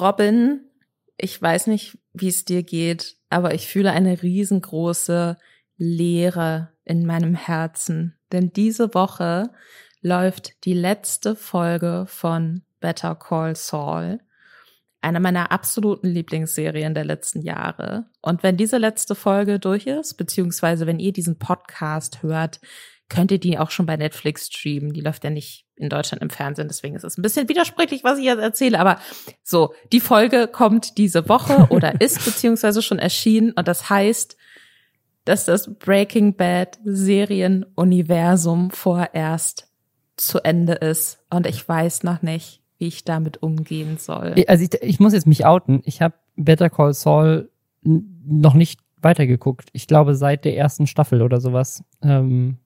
Robin, ich weiß nicht, wie es dir geht, aber ich fühle eine riesengroße Leere in meinem Herzen. Denn diese Woche läuft die letzte Folge von Better Call Saul. Eine meiner absoluten Lieblingsserien der letzten Jahre. Und wenn diese letzte Folge durch ist, beziehungsweise wenn ihr diesen Podcast hört, könnt ihr die auch schon bei Netflix streamen. Die läuft ja nicht in Deutschland im Fernsehen, deswegen ist es ein bisschen widersprüchlich, was ich jetzt erzähle. Aber so, die Folge kommt diese Woche oder ist beziehungsweise schon erschienen und das heißt, dass das Breaking Bad Serienuniversum vorerst zu Ende ist und ich weiß noch nicht, wie ich damit umgehen soll. Also ich, ich muss jetzt mich outen. Ich habe Better Call Saul noch nicht weitergeguckt. Ich glaube seit der ersten Staffel oder sowas. Ähm,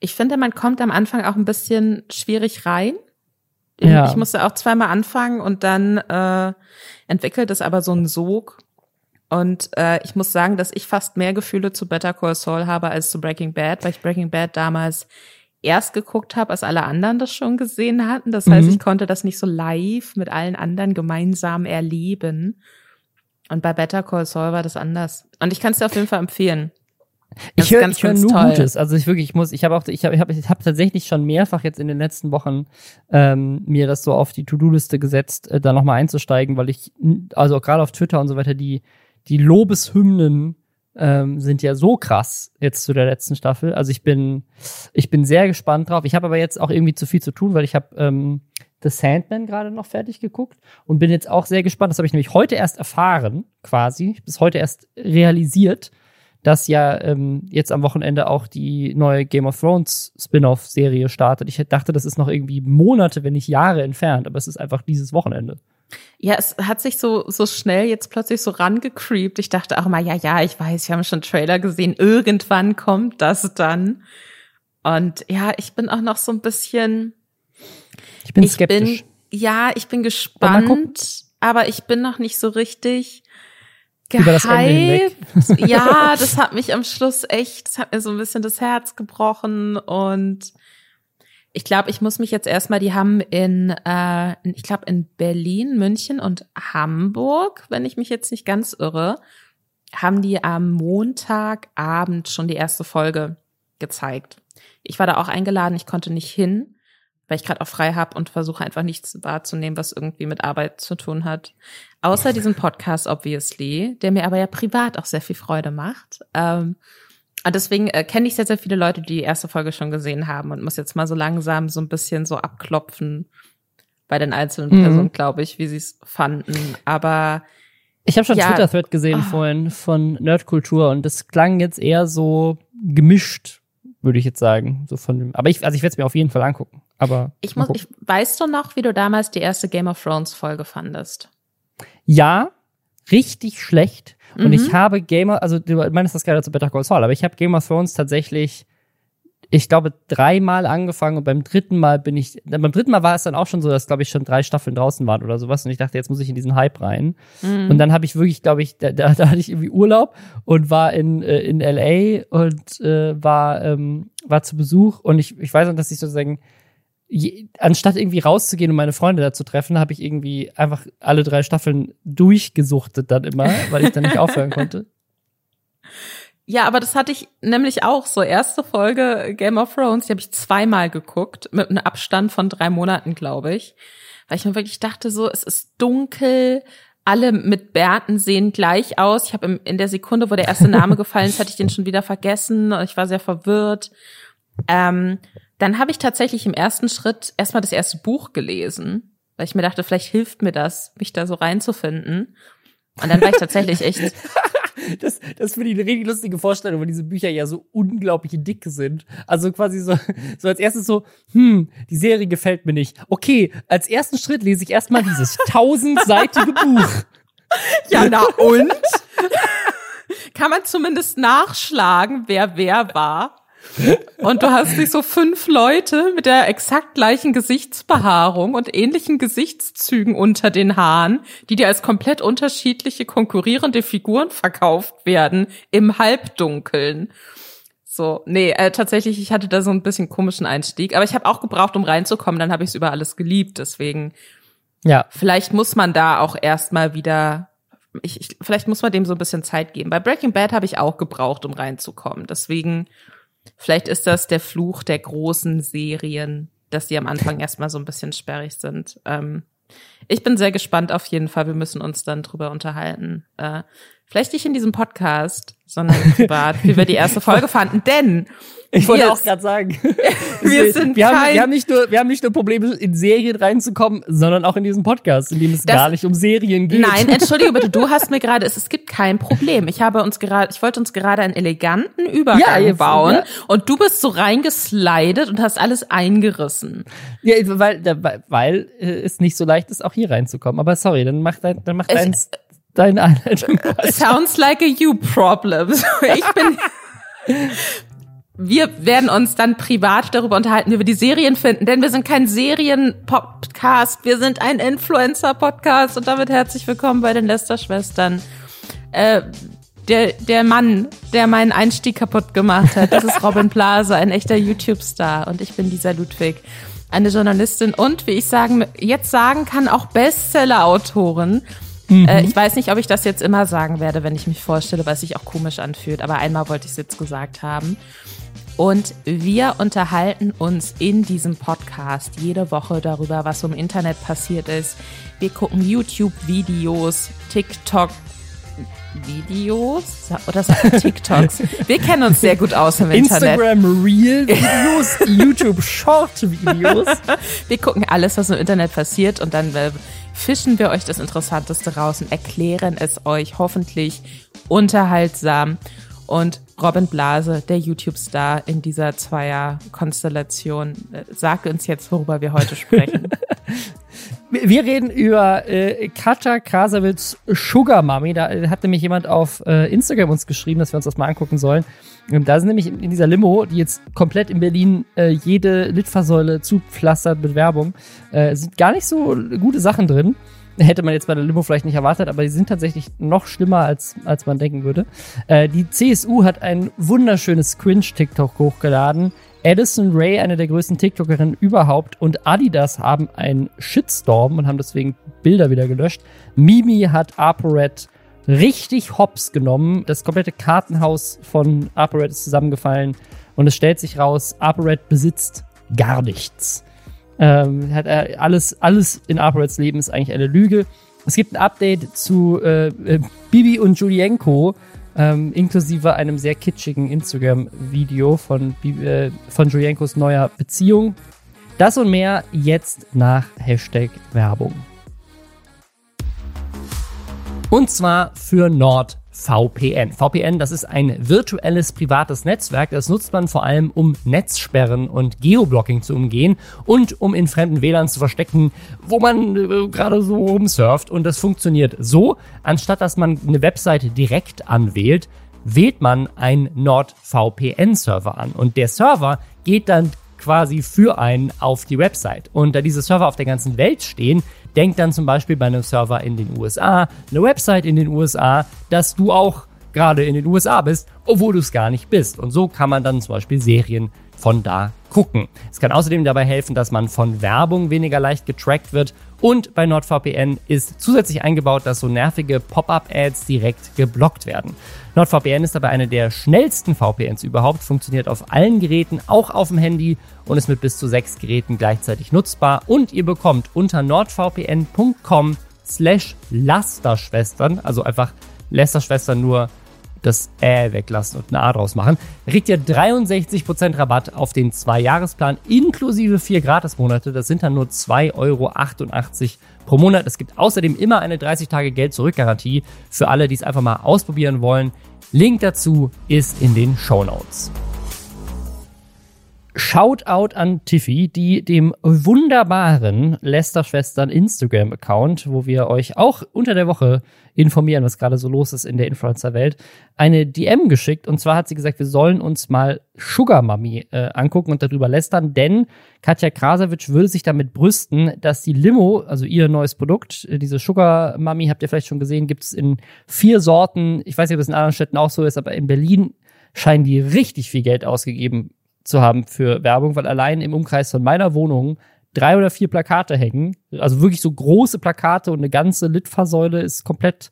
ich finde, man kommt am Anfang auch ein bisschen schwierig rein. Ja. Ich musste auch zweimal anfangen und dann äh, entwickelt es aber so einen Sog. Und äh, ich muss sagen, dass ich fast mehr Gefühle zu Better Call Saul habe als zu Breaking Bad, weil ich Breaking Bad damals erst geguckt habe, als alle anderen das schon gesehen hatten. Das heißt, mhm. ich konnte das nicht so live mit allen anderen gemeinsam erleben. Und bei Better Call Saul war das anders. Und ich kann es dir auf jeden Fall empfehlen. Ich höre hör nur toll. Gutes. Also ich wirklich, ich muss, ich habe auch, ich habe, ich habe, habe tatsächlich schon mehrfach jetzt in den letzten Wochen ähm, mir das so auf die To-Do-Liste gesetzt, äh, da nochmal einzusteigen, weil ich, also gerade auf Twitter und so weiter, die die Lobeshymnen ähm, sind ja so krass jetzt zu der letzten Staffel. Also ich bin, ich bin sehr gespannt drauf. Ich habe aber jetzt auch irgendwie zu viel zu tun, weil ich habe ähm, The Sandman gerade noch fertig geguckt und bin jetzt auch sehr gespannt. Das habe ich nämlich heute erst erfahren, quasi, bis heute erst realisiert, dass ja ähm, jetzt am Wochenende auch die neue Game of Thrones Spin-off-Serie startet. Ich dachte, das ist noch irgendwie Monate, wenn nicht Jahre entfernt, aber es ist einfach dieses Wochenende. Ja, es hat sich so, so schnell jetzt plötzlich so rangecreept. Ich dachte auch mal, ja, ja, ich weiß, wir haben schon Trailer gesehen. Irgendwann kommt das dann. Und ja, ich bin auch noch so ein bisschen. Ich bin skeptisch. Bin, ja, ich bin gespannt, aber ich bin noch nicht so richtig gehypt. ja, das hat mich am Schluss echt, das hat mir so ein bisschen das Herz gebrochen und ich glaube, ich muss mich jetzt erstmal, die haben in, äh, ich glaube, in Berlin, München und Hamburg, wenn ich mich jetzt nicht ganz irre, haben die am Montagabend schon die erste Folge gezeigt. Ich war da auch eingeladen, ich konnte nicht hin, weil ich gerade auch frei habe und versuche einfach nichts wahrzunehmen, was irgendwie mit Arbeit zu tun hat. Außer diesen Podcast, obviously, der mir aber ja privat auch sehr viel Freude macht. Ähm, und deswegen äh, kenne ich sehr, sehr viele Leute, die die erste Folge schon gesehen haben und muss jetzt mal so langsam so ein bisschen so abklopfen bei den einzelnen mhm. Personen, glaube ich, wie sie es fanden. Aber ich habe schon ja, Twitter-Thread gesehen oh. vorhin von Nerdkultur und das klang jetzt eher so gemischt, würde ich jetzt sagen. So von aber ich, also ich werde es mir auf jeden Fall angucken. Aber ich muss, ich weißt du noch, wie du damals die erste Game of Thrones Folge fandest? Ja, richtig schlecht. Und mhm. ich habe Gamer, also du meinst das gerade zu Better Call Saul, aber ich habe Game of Thrones tatsächlich, ich glaube, dreimal angefangen und beim dritten Mal bin ich, beim dritten Mal war es dann auch schon so, dass, glaube ich, schon drei Staffeln draußen waren oder sowas und ich dachte, jetzt muss ich in diesen Hype rein. Mhm. Und dann habe ich wirklich, glaube ich, da, da, da hatte ich irgendwie Urlaub und war in, äh, in LA und äh, war, ähm, war zu Besuch und ich, ich weiß noch, dass ich sozusagen je, anstatt irgendwie rauszugehen und meine Freunde da zu treffen, habe ich irgendwie einfach alle drei Staffeln durchgesuchtet dann immer, weil ich dann nicht aufhören konnte. Ja, aber das hatte ich nämlich auch so. Erste Folge Game of Thrones, die habe ich zweimal geguckt, mit einem Abstand von drei Monaten, glaube ich. Weil ich mir wirklich dachte, so, es ist dunkel, alle mit Bärten sehen gleich aus. Ich habe in der Sekunde, wo der erste Name gefallen ist, hatte ich den schon wieder vergessen. Ich war sehr verwirrt. Ähm, dann habe ich tatsächlich im ersten Schritt erstmal das erste Buch gelesen, weil ich mir dachte, vielleicht hilft mir das, mich da so reinzufinden. Und dann war ich tatsächlich echt. das, das finde ich eine richtig lustige Vorstellung, weil diese Bücher ja so unglaublich dick sind. Also quasi so, so als erstes so, hm, die Serie gefällt mir nicht. Okay, als ersten Schritt lese ich erstmal dieses tausendseitige Buch. Ja, na und? Kann man zumindest nachschlagen, wer wer war? Und du hast nicht so fünf Leute mit der exakt gleichen Gesichtsbehaarung und ähnlichen Gesichtszügen unter den Haaren, die dir als komplett unterschiedliche konkurrierende Figuren verkauft werden im Halbdunkeln. So, nee, äh, tatsächlich, ich hatte da so ein bisschen komischen Einstieg, aber ich habe auch gebraucht, um reinzukommen, dann habe ich es über alles geliebt, deswegen Ja. Vielleicht muss man da auch erstmal wieder, ich, ich, vielleicht muss man dem so ein bisschen Zeit geben. Bei Breaking Bad habe ich auch gebraucht, um reinzukommen. Deswegen, vielleicht ist das der Fluch der großen Serien, dass die am Anfang erstmal so ein bisschen sperrig sind. Ähm, ich bin sehr gespannt auf jeden Fall. Wir müssen uns dann drüber unterhalten. Äh, vielleicht nicht in diesem Podcast, sondern privat, wie wir die erste Folge fanden. Denn ich wollte auch gerade sagen, wir sind wir haben, wir haben nicht nur wir haben nicht nur Probleme in Serien reinzukommen, sondern auch in diesem Podcast, in dem es das, gar nicht um Serien geht. Nein, entschuldige bitte, du hast mir gerade es, es gibt kein Problem. Ich habe uns gerade ich wollte uns gerade einen eleganten Übergang ja, bauen ja. und du bist so reingeslidet und hast alles eingerissen. Ja, weil weil äh, es nicht so leicht ist auch hier reinzukommen, aber sorry, dann mach dein dann mach dein deine Einleitung. Sounds like a you problem. Ich bin wir werden uns dann privat darüber unterhalten, wie wir die Serien finden, denn wir sind kein Serien-Podcast, wir sind ein Influencer-Podcast und damit herzlich willkommen bei den Lester-Schwestern. Äh, der, der Mann, der meinen Einstieg kaputt gemacht hat, das ist Robin Blase, ein echter YouTube-Star und ich bin Lisa Ludwig, eine Journalistin und, wie ich sagen, jetzt sagen kann, auch Bestseller-Autorin. Mhm. Äh, ich weiß nicht, ob ich das jetzt immer sagen werde, wenn ich mich vorstelle, weil es sich auch komisch anfühlt, aber einmal wollte ich es jetzt gesagt haben. Und wir unterhalten uns in diesem Podcast jede Woche darüber, was im Internet passiert ist. Wir gucken YouTube-Videos, TikTok, Videos oder TikToks. Wir kennen uns sehr gut aus im Internet. Instagram Real Videos, YouTube Short Videos. Wir gucken alles, was im Internet passiert und dann äh, fischen wir euch das Interessanteste raus und erklären es euch hoffentlich unterhaltsam. Und Robin Blase, der YouTube-Star in dieser Zweier-Konstellation, äh, sag uns jetzt, worüber wir heute sprechen. Wir reden über äh, Katja Krasavits Sugar Mummy. Da hat nämlich jemand auf äh, Instagram uns geschrieben, dass wir uns das mal angucken sollen. Und da sind nämlich in dieser Limo, die jetzt komplett in Berlin äh, jede Litfaßsäule zupflastert mit Werbung, äh, sind gar nicht so gute Sachen drin. Hätte man jetzt bei der Limo vielleicht nicht erwartet, aber die sind tatsächlich noch schlimmer, als, als man denken würde. Äh, die CSU hat ein wunderschönes Cringe-TikTok hochgeladen. Addison Ray, eine der größten TikTokerinnen überhaupt, und Adidas haben einen Shitstorm und haben deswegen Bilder wieder gelöscht. Mimi hat ApoRed richtig hops genommen. Das komplette Kartenhaus von ApoRed ist zusammengefallen und es stellt sich raus, ApoRed besitzt gar nichts. Ähm, hat er alles, alles in ApoReds Leben ist eigentlich eine Lüge. Es gibt ein Update zu äh, äh, Bibi und Julienko, ähm, inklusive einem sehr kitschigen Instagram-Video von, äh, von Julienkos neuer Beziehung. Das und mehr jetzt nach Hashtag Werbung. Und zwar für Nord VPN. VPN, das ist ein virtuelles privates Netzwerk. Das nutzt man vor allem, um Netzsperren und Geoblocking zu umgehen und um in fremden WLAN zu verstecken, wo man äh, gerade so rumsurft. Und das funktioniert so, anstatt dass man eine Webseite direkt anwählt, wählt man einen NordVPN-Server an. Und der Server geht dann quasi für einen auf die Website. Und da diese Server auf der ganzen Welt stehen, denkt dann zum Beispiel bei einem Server in den USA, eine Website in den USA, dass du auch gerade in den USA bist, obwohl du es gar nicht bist. Und so kann man dann zum Beispiel Serien von da gucken. Es kann außerdem dabei helfen, dass man von Werbung weniger leicht getrackt wird und bei NordVPN ist zusätzlich eingebaut, dass so nervige Pop-up-Ads direkt geblockt werden. NordVPN ist dabei eine der schnellsten VPNs überhaupt, funktioniert auf allen Geräten, auch auf dem Handy und ist mit bis zu sechs Geräten gleichzeitig nutzbar. Und ihr bekommt unter nordvpn.com slash Lasterschwestern, also einfach Lästerschwestern nur das Ä weglassen und ein A draus machen, kriegt ihr 63% Rabatt auf den Zwei-Jahresplan inklusive vier Gratismonate. Das sind dann nur 2,88 Euro pro Monat. Es gibt außerdem immer eine 30-Tage-Geld-Zurück-Garantie für alle, die es einfach mal ausprobieren wollen. Link dazu ist in den Show Notes. Shoutout an Tiffy, die dem wunderbaren Lester-Schwestern Instagram-Account, wo wir euch auch unter der Woche informieren, was gerade so los ist in der Influencer-Welt, eine DM geschickt. Und zwar hat sie gesagt, wir sollen uns mal Sugar Mummy äh, angucken und darüber lästern, denn Katja Krasavitsch würde sich damit brüsten, dass die Limo, also ihr neues Produkt, äh, diese Sugar Mummy, habt ihr vielleicht schon gesehen, gibt es in vier Sorten. Ich weiß nicht, ob es in anderen Städten auch so ist, aber in Berlin scheinen die richtig viel Geld ausgegeben zu haben für Werbung, weil allein im Umkreis von meiner Wohnung drei oder vier Plakate hängen. Also wirklich so große Plakate und eine ganze Litfaßsäule ist komplett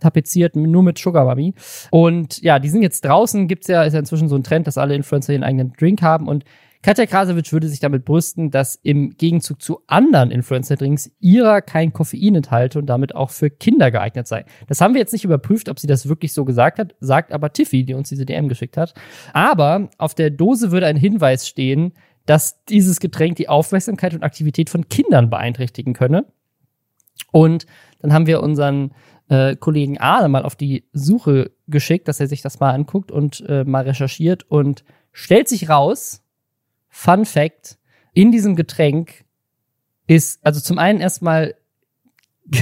tapeziert, nur mit Sugar Mummy. Und ja, die sind jetzt draußen, gibt's ja, ist ja inzwischen so ein Trend, dass alle Influencer ihren eigenen Drink haben und Katja Krasowitsch würde sich damit brüsten, dass im Gegenzug zu anderen Influencer-Drinks ihrer kein Koffein enthalte und damit auch für Kinder geeignet sei. Das haben wir jetzt nicht überprüft, ob sie das wirklich so gesagt hat, sagt aber Tiffy, die uns diese DM geschickt hat. Aber auf der Dose würde ein Hinweis stehen, dass dieses Getränk die Aufmerksamkeit und Aktivität von Kindern beeinträchtigen könne. Und dann haben wir unseren äh, Kollegen Ahle mal auf die Suche geschickt, dass er sich das mal anguckt und äh, mal recherchiert und stellt sich raus, Fun Fact, in diesem Getränk ist, also zum einen erstmal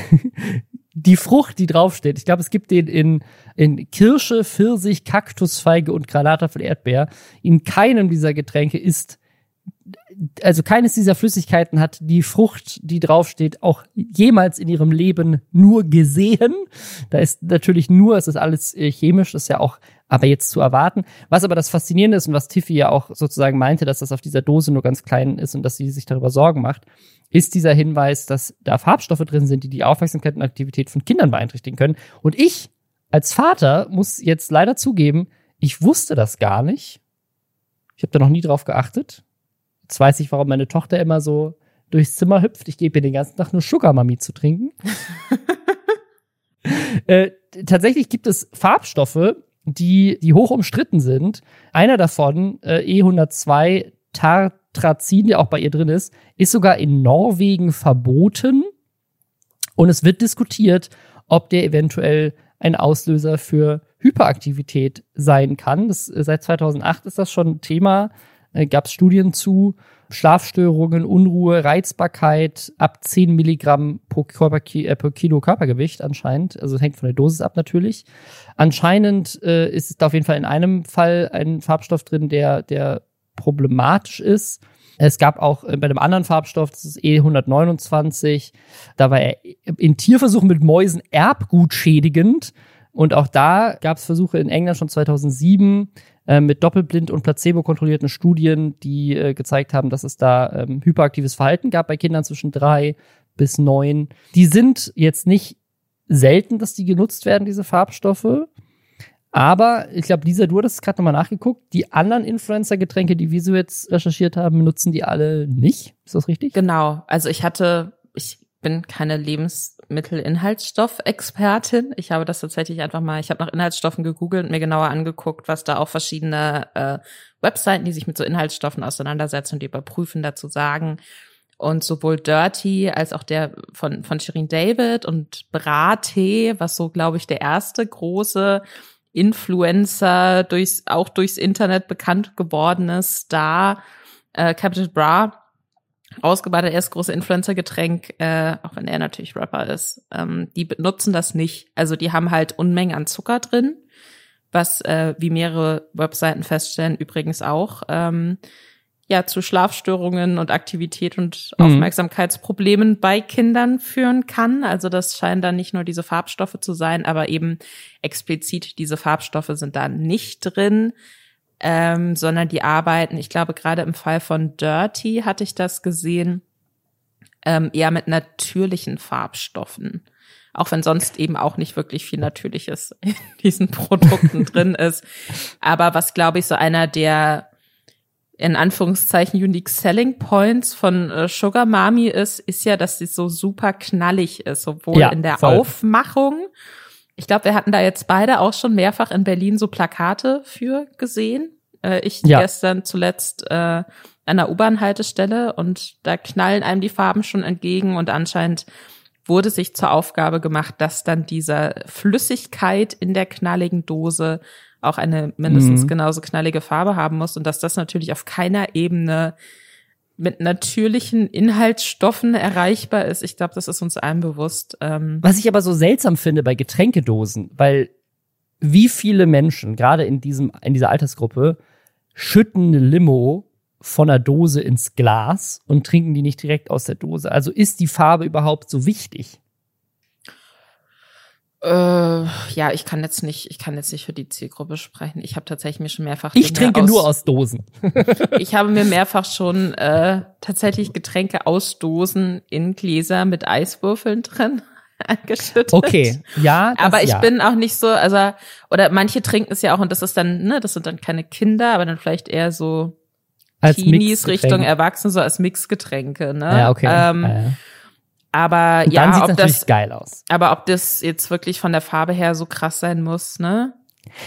die Frucht, die draufsteht. Ich glaube, es gibt den in, in Kirsche, Pfirsich, Kaktusfeige und Granatapfel Erdbeer. In keinem dieser Getränke ist also keines dieser Flüssigkeiten hat die Frucht, die draufsteht, auch jemals in ihrem Leben nur gesehen. Da ist natürlich nur, es ist alles äh, chemisch, ist ja auch aber jetzt zu erwarten. Was aber das Faszinierende ist und was Tiffy ja auch sozusagen meinte, dass das auf dieser Dose nur ganz klein ist und dass sie sich darüber Sorgen macht, ist dieser Hinweis, dass da Farbstoffe drin sind, die die Aufmerksamkeit und Aktivität von Kindern beeinträchtigen können. Und ich als Vater muss jetzt leider zugeben, ich wusste das gar nicht. Ich habe da noch nie drauf geachtet. Jetzt weiß ich, warum meine Tochter immer so durchs Zimmer hüpft. Ich gebe ihr den ganzen Tag nur Sugar Mami zu trinken. äh, tatsächlich gibt es Farbstoffe, die, die hoch umstritten sind. Einer davon, äh, E102 Tartrazin, der auch bei ihr drin ist, ist sogar in Norwegen verboten. Und es wird diskutiert, ob der eventuell ein Auslöser für Hyperaktivität sein kann. Das, äh, seit 2008 ist das schon Thema äh, gab es Studien zu. Schlafstörungen, Unruhe, Reizbarkeit ab 10 Milligramm pro, Körper, äh, pro Kilo Körpergewicht anscheinend. Also hängt von der Dosis ab natürlich. Anscheinend äh, ist es auf jeden Fall in einem Fall ein Farbstoff drin, der, der problematisch ist. Es gab auch äh, bei einem anderen Farbstoff, das ist E129, da war er in Tierversuchen mit Mäusen erbgutschädigend. Und auch da gab es Versuche in England schon 2007 äh, mit doppelblind und placebo-kontrollierten Studien, die äh, gezeigt haben, dass es da ähm, hyperaktives Verhalten gab bei Kindern zwischen drei bis neun. Die sind jetzt nicht selten, dass die genutzt werden, diese Farbstoffe. Aber ich glaube, Lisa, du hattest gerade nochmal nachgeguckt. Die anderen Influencer-Getränke, die wir so jetzt recherchiert haben, nutzen die alle nicht. Ist das richtig? Genau. Also ich hatte, ich bin keine Lebensmittelinhaltsstoffexpertin. Ich habe das tatsächlich einfach mal, ich habe nach Inhaltsstoffen gegoogelt und mir genauer angeguckt, was da auch verschiedene äh, Webseiten, die sich mit so Inhaltsstoffen auseinandersetzen und die überprüfen, dazu sagen. Und sowohl Dirty als auch der von, von Shirin David und Brattee, was so, glaube ich, der erste große Influencer durchs, auch durchs Internet bekannt gewordene Star, äh, Capital Bra, Ausgebaut, das erste große Influencer-Getränk, äh, auch wenn er natürlich Rapper ist, ähm, die benutzen das nicht. Also die haben halt Unmengen an Zucker drin, was, äh, wie mehrere Webseiten feststellen, übrigens auch, ähm, ja, zu Schlafstörungen und Aktivität und mhm. Aufmerksamkeitsproblemen bei Kindern führen kann. Also das scheinen dann nicht nur diese Farbstoffe zu sein, aber eben explizit diese Farbstoffe sind da nicht drin ähm, sondern die arbeiten, ich glaube, gerade im Fall von Dirty hatte ich das gesehen, ähm, eher mit natürlichen Farbstoffen. Auch wenn sonst eben auch nicht wirklich viel Natürliches in diesen Produkten drin ist. Aber was, glaube ich, so einer der in Anführungszeichen Unique Selling Points von äh, Sugar Mami ist, ist ja, dass sie so super knallig ist, sowohl ja, in der voll. Aufmachung. Ich glaube, wir hatten da jetzt beide auch schon mehrfach in Berlin so Plakate für gesehen. Äh, ich ja. gestern zuletzt äh, an der U-Bahn-Haltestelle und da knallen einem die Farben schon entgegen und anscheinend wurde sich zur Aufgabe gemacht, dass dann diese Flüssigkeit in der knalligen Dose auch eine mindestens mhm. genauso knallige Farbe haben muss und dass das natürlich auf keiner Ebene mit natürlichen Inhaltsstoffen erreichbar ist. Ich glaube, das ist uns allen bewusst. Ähm Was ich aber so seltsam finde bei Getränkedosen, weil wie viele Menschen, gerade in diesem, in dieser Altersgruppe, schütten eine Limo von der Dose ins Glas und trinken die nicht direkt aus der Dose. Also ist die Farbe überhaupt so wichtig? Äh, ja, ich kann jetzt nicht, ich kann jetzt nicht für die Zielgruppe sprechen. Ich habe tatsächlich mir schon mehrfach. Ich Dinge trinke aus, nur aus Dosen. ich habe mir mehrfach schon äh, tatsächlich Getränke aus Dosen in Gläser mit Eiswürfeln drin angeschüttet. Okay, ja. aber ich ja. bin auch nicht so, also oder manche trinken es ja auch und das ist dann, ne, das sind dann keine Kinder, aber dann vielleicht eher so als Teenies Richtung Erwachsene so als Mixgetränke, ne? Ja, okay. Ähm, ja, ja. Aber und ja, dann ob das geil aus. Aber ob das jetzt wirklich von der Farbe her so krass sein muss, ne?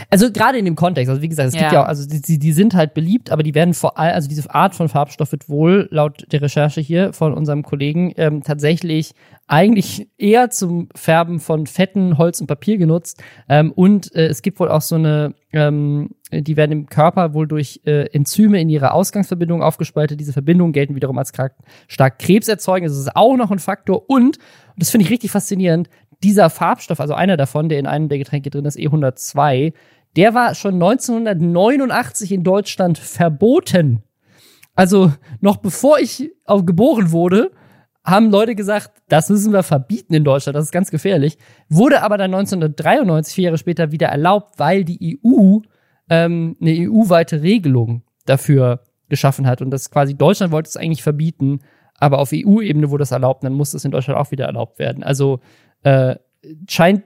Also gerade in dem Kontext, also wie gesagt, es ja. gibt ja auch, also die, die sind halt beliebt, aber die werden vor allem, also diese Art von Farbstoff wird wohl laut der Recherche hier von unserem Kollegen ähm, tatsächlich eigentlich eher zum Färben von Fetten, Holz und Papier genutzt. Ähm, und äh, es gibt wohl auch so eine, ähm, die werden im Körper wohl durch äh, Enzyme in ihrer Ausgangsverbindung aufgespaltet. Diese Verbindungen gelten wiederum als stark krebserzeugend. Das ist auch noch ein Faktor. Und, und das finde ich richtig faszinierend, dieser Farbstoff, also einer davon, der in einem der Getränke drin ist, E102, der war schon 1989 in Deutschland verboten. Also noch bevor ich geboren wurde, haben Leute gesagt, das müssen wir verbieten in Deutschland, das ist ganz gefährlich. Wurde aber dann 1993, vier Jahre später, wieder erlaubt, weil die EU ähm, eine EU-weite Regelung dafür geschaffen hat. Und das quasi Deutschland wollte es eigentlich verbieten, aber auf EU-Ebene wurde es erlaubt, dann muss es in Deutschland auch wieder erlaubt werden. Also äh, scheint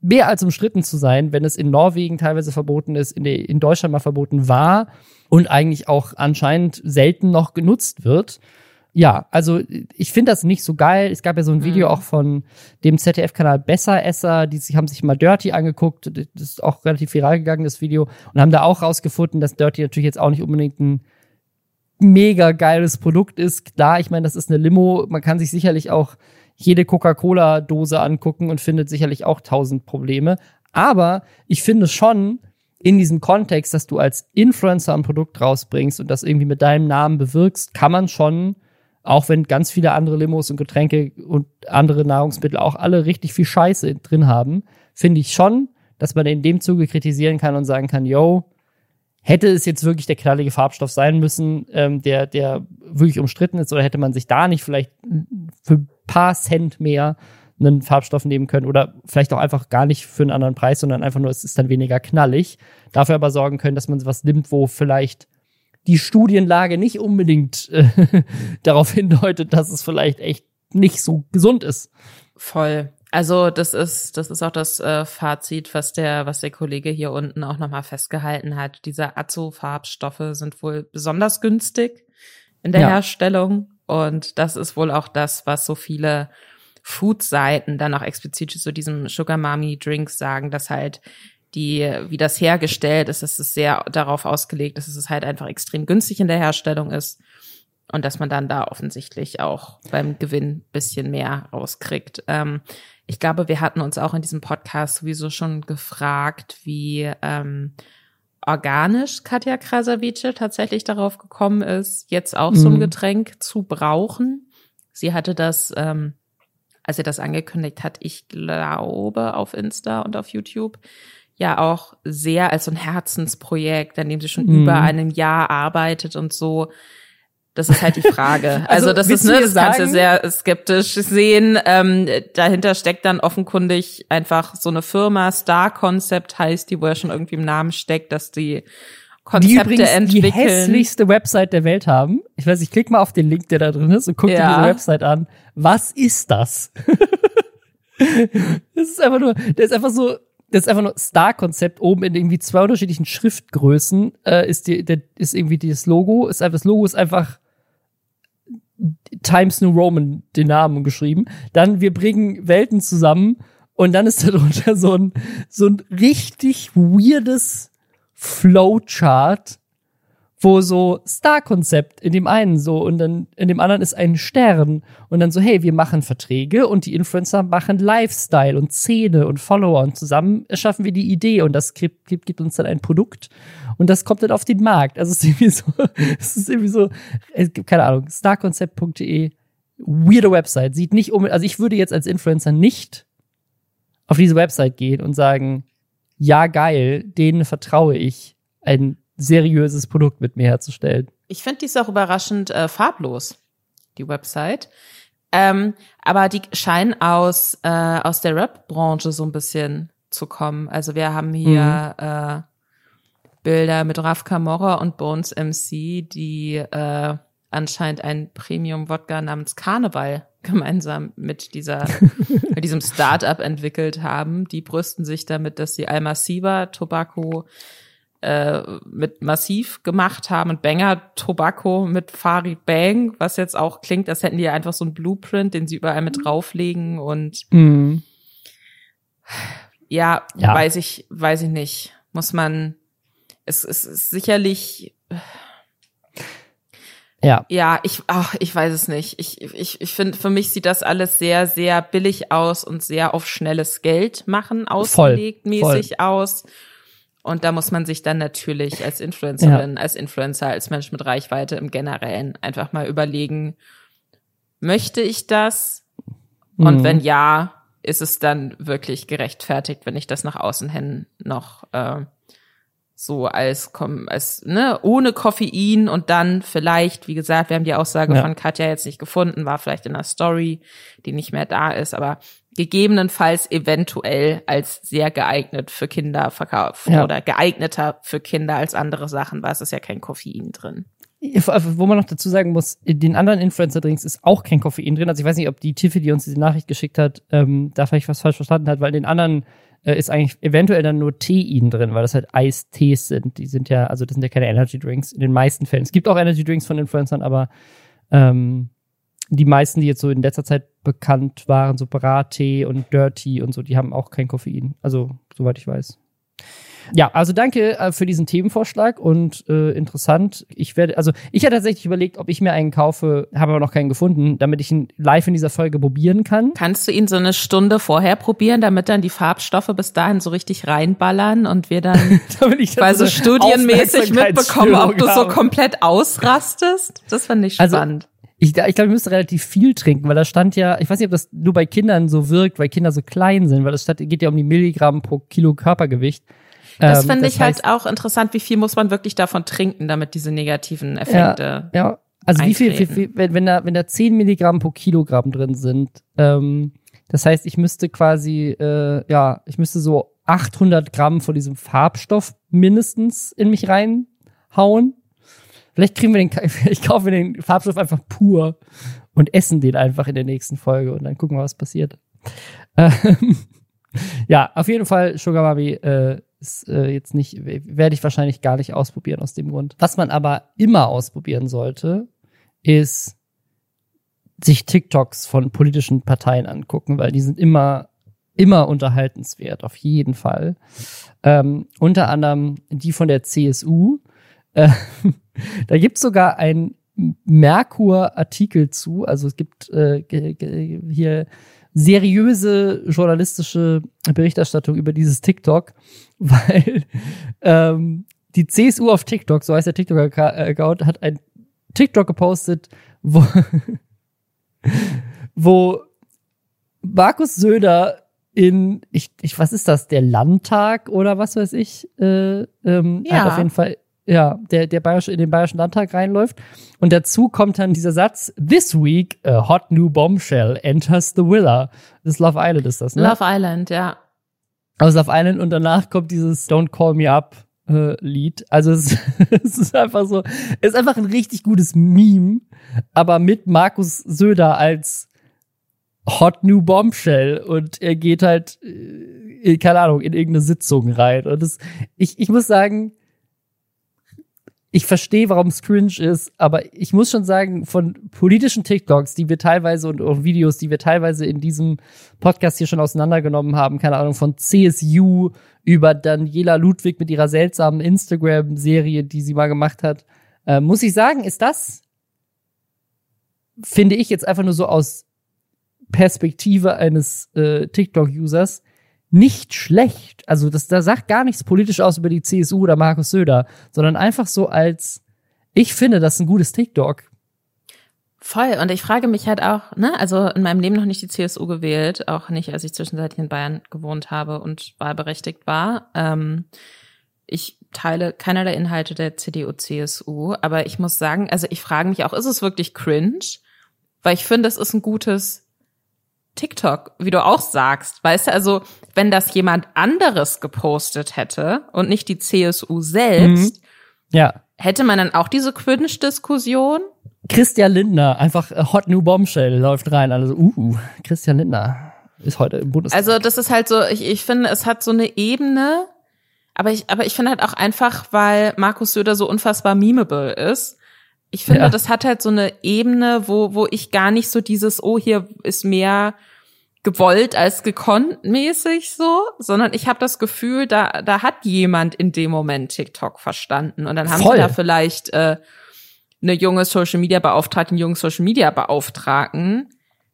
mehr als umstritten zu sein, wenn es in Norwegen teilweise verboten ist, in, in Deutschland mal verboten war und eigentlich auch anscheinend selten noch genutzt wird. Ja, also ich finde das nicht so geil. Es gab ja so ein Video mhm. auch von dem ZDF-Kanal Besseresser, die haben sich mal Dirty angeguckt. Das ist auch relativ viral gegangen, das Video. Und haben da auch rausgefunden, dass Dirty natürlich jetzt auch nicht unbedingt ein mega geiles Produkt ist. Klar, ich meine, das ist eine Limo. Man kann sich sicherlich auch jede Coca-Cola-Dose angucken und findet sicherlich auch tausend Probleme. Aber ich finde schon in diesem Kontext, dass du als Influencer ein Produkt rausbringst und das irgendwie mit deinem Namen bewirkst, kann man schon, auch wenn ganz viele andere Limos und Getränke und andere Nahrungsmittel auch alle richtig viel Scheiße drin haben, finde ich schon, dass man in dem Zuge kritisieren kann und sagen kann, yo, hätte es jetzt wirklich der knallige Farbstoff sein müssen, ähm, der, der wirklich umstritten ist, oder hätte man sich da nicht vielleicht für paar Cent mehr einen Farbstoff nehmen können oder vielleicht auch einfach gar nicht für einen anderen Preis, sondern einfach nur, es ist dann weniger knallig. Dafür aber sorgen können, dass man was nimmt, wo vielleicht die Studienlage nicht unbedingt äh, darauf hindeutet, dass es vielleicht echt nicht so gesund ist. Voll. Also das ist das ist auch das äh, Fazit, was der was der Kollege hier unten auch nochmal festgehalten hat. Diese Azo-Farbstoffe sind wohl besonders günstig in der ja. Herstellung und das ist wohl auch das, was so viele Food-Seiten dann auch explizit zu diesem Sugar Mami Drinks sagen, dass halt die, wie das hergestellt ist, dass es sehr darauf ausgelegt ist, dass es halt einfach extrem günstig in der Herstellung ist und dass man dann da offensichtlich auch beim Gewinn bisschen mehr rauskriegt. Ähm, ich glaube, wir hatten uns auch in diesem Podcast sowieso schon gefragt, wie ähm, organisch Katja Krasavice tatsächlich darauf gekommen ist, jetzt auch mhm. so ein mhm. Getränk zu brauchen. Sie hatte das, ähm, als sie das angekündigt hat, ich glaube auf Insta und auf YouTube, ja auch sehr als so ein Herzensprojekt, an dem sie schon mhm. über einem Jahr arbeitet und so. Das ist halt die Frage. Also, also das ist, ne, das kannst du sehr skeptisch sehen. Ähm, dahinter steckt dann offenkundig einfach so eine Firma, Star Concept heißt die, wo ja schon irgendwie im Namen steckt, dass die Konzepte die übrigens entwickeln. die hässlichste Website der Welt haben. Ich weiß, ich klick mal auf den Link, der da drin ist und guck ja. dir diese Website an. Was ist das? das ist einfach nur, der ist einfach so, das ist einfach nur Star-Konzept oben in irgendwie zwei unterschiedlichen Schriftgrößen äh, ist die, der, ist irgendwie dieses Logo. Ist einfach das Logo ist einfach Times New Roman den Namen geschrieben. Dann wir bringen Welten zusammen und dann ist darunter so ein so ein richtig weirdes Flowchart wo so Star-Konzept in dem einen so und dann in dem anderen ist ein Stern und dann so, hey, wir machen Verträge und die Influencer machen Lifestyle und Szene und Follower und zusammen erschaffen wir die Idee und das gibt, gibt, gibt uns dann ein Produkt und das kommt dann auf den Markt. Also es ist irgendwie so, es ist irgendwie so, es gibt keine Ahnung, starkonzept.de, weirde Website, sieht nicht um, also ich würde jetzt als Influencer nicht auf diese Website gehen und sagen, ja geil, denen vertraue ich, ein seriöses Produkt mit mir herzustellen. Ich finde dies auch überraschend äh, farblos, die Website. Ähm, aber die scheinen aus, äh, aus der Rap-Branche so ein bisschen zu kommen. Also wir haben hier mhm. äh, Bilder mit Raf Camorra und Bones MC, die äh, anscheinend ein Premium-Wodka namens Karneval gemeinsam mit dieser, mit diesem Startup entwickelt haben. Die brüsten sich damit, dass sie Almassiva Tobacco äh, mit Massiv gemacht haben und Banger Tobacco mit Farid Bang, was jetzt auch klingt, als hätten die einfach so einen Blueprint, den sie überall mit drauflegen und mhm. ja, ja, weiß ich, weiß ich nicht. Muss man, es, es ist sicherlich, ja. Ja, ich, ach, ich weiß es nicht. Ich, ich, ich finde, für mich sieht das alles sehr, sehr billig aus und sehr auf schnelles Geld machen ausgelegt voll, mäßig voll. aus. Und da muss man sich dann natürlich als Influencerin, ja. als Influencer, als Mensch mit Reichweite im Generellen einfach mal überlegen, möchte ich das? Und mhm. wenn ja, ist es dann wirklich gerechtfertigt, wenn ich das nach außen hin noch äh, so als, als ne, ohne Koffein und dann vielleicht, wie gesagt, wir haben die Aussage ja. von Katja jetzt nicht gefunden, war vielleicht in der Story, die nicht mehr da ist, aber gegebenenfalls eventuell als sehr geeignet für Kinder verkauft ja. oder geeigneter für Kinder als andere Sachen, weil es ist ja kein Koffein drin. Wo man noch dazu sagen muss, in den anderen Influencer-Drinks ist auch kein Koffein drin. Also ich weiß nicht, ob die Tiffy, die uns diese Nachricht geschickt hat, ähm, da vielleicht was falsch verstanden hat, weil in den anderen äh, ist eigentlich eventuell dann nur Tein drin, weil das halt Eistees sind. Die sind ja, also das sind ja keine Energy Drinks in den meisten Fällen. Es gibt auch Energy Drinks von Influencern, aber ähm, die meisten, die jetzt so in letzter Zeit bekannt waren, so Brattee und Dirty und so, die haben auch kein Koffein. Also, soweit ich weiß. Ja, also danke äh, für diesen Themenvorschlag und äh, interessant. Ich werde, also ich hatte tatsächlich überlegt, ob ich mir einen kaufe, habe aber noch keinen gefunden, damit ich ihn live in dieser Folge probieren kann. Kannst du ihn so eine Stunde vorher probieren, damit dann die Farbstoffe bis dahin so richtig reinballern und wir dann weil so studienmäßig mitbekommen, ob du so komplett ausrastest? Das fand ich also, spannend. Also, ich, ich glaube, ich müsste relativ viel trinken, weil da stand ja, ich weiß nicht, ob das nur bei Kindern so wirkt, weil Kinder so klein sind, weil das geht ja um die Milligramm pro Kilo Körpergewicht. Das ähm, finde ich halt auch interessant, wie viel muss man wirklich davon trinken, damit diese negativen Effekte. Ja, ja. also eintreten. wie viel, wie viel wenn, wenn, da, wenn da 10 Milligramm pro Kilogramm drin sind, ähm, das heißt, ich müsste quasi, äh, ja, ich müsste so 800 Gramm von diesem Farbstoff mindestens in mich reinhauen. Vielleicht kriegen wir den, ich kaufe den Farbstoff einfach pur und essen den einfach in der nächsten Folge und dann gucken wir, was passiert. Ähm, ja, auf jeden Fall Sugar Mami äh, ist äh, jetzt nicht, werde ich wahrscheinlich gar nicht ausprobieren aus dem Grund. Was man aber immer ausprobieren sollte, ist sich TikToks von politischen Parteien angucken, weil die sind immer immer unterhaltenswert, auf jeden Fall. Ähm, unter anderem die von der CSU. Äh, da gibt's sogar ein Merkur-Artikel zu. Also es gibt äh, hier seriöse journalistische Berichterstattung über dieses TikTok, weil ähm, die CSU auf TikTok, so heißt der TikTok-Account, hat ein TikTok gepostet, wo, wo Markus Söder in, ich, ich, was ist das, der Landtag oder was weiß ich, äh, ähm, ja. auf jeden Fall ja, der, der Bayerische, in den Bayerischen Landtag reinläuft. Und dazu kommt dann dieser Satz, This week, a hot new bombshell enters the villa. Das ist Love Island, ist das, ne? Love Island, ja. Aus Love Island und danach kommt dieses Don't Call Me Up äh, Lied. Also es, es ist einfach so, es ist einfach ein richtig gutes Meme, aber mit Markus Söder als Hot New Bombshell und er geht halt, äh, keine Ahnung, in irgendeine Sitzung rein. Und das, ich, ich muss sagen, ich verstehe, warum es cringe ist, aber ich muss schon sagen, von politischen TikToks, die wir teilweise und auch Videos, die wir teilweise in diesem Podcast hier schon auseinandergenommen haben, keine Ahnung, von CSU über Daniela Ludwig mit ihrer seltsamen Instagram-Serie, die sie mal gemacht hat, äh, muss ich sagen, ist das, finde ich jetzt einfach nur so aus Perspektive eines äh, TikTok-Users, nicht schlecht. Also das, da sagt gar nichts politisch aus über die CSU oder Markus Söder, sondern einfach so als, ich finde das ein gutes TikTok. Voll. Und ich frage mich halt auch, ne, also in meinem Leben noch nicht die CSU gewählt, auch nicht, als ich zwischenzeitlich in Bayern gewohnt habe und wahlberechtigt war. Ähm, ich teile keiner der Inhalte der CDU, CSU, aber ich muss sagen, also ich frage mich auch, ist es wirklich cringe? Weil ich finde, es ist ein gutes TikTok, wie du auch sagst. Weißt du, also wenn das jemand anderes gepostet hätte und nicht die CSU selbst, mhm. ja. hätte man dann auch diese Cringe-Diskussion? Christian Lindner, einfach Hot New Bombshell läuft rein. Also, uh, Christian Lindner ist heute im Bundestag. Also das ist halt so, ich, ich finde, es hat so eine Ebene, aber ich, aber ich finde halt auch einfach, weil Markus Söder so unfassbar memeable ist. Ich finde, ja. das hat halt so eine Ebene, wo, wo ich gar nicht so dieses, oh, hier ist mehr gewollt als gekonnt mäßig so, sondern ich habe das Gefühl, da, da hat jemand in dem Moment TikTok verstanden. Und dann haben Voll. sie da vielleicht äh, eine junge Social Media Beauftragte, einen jungen Social Media Beauftragten,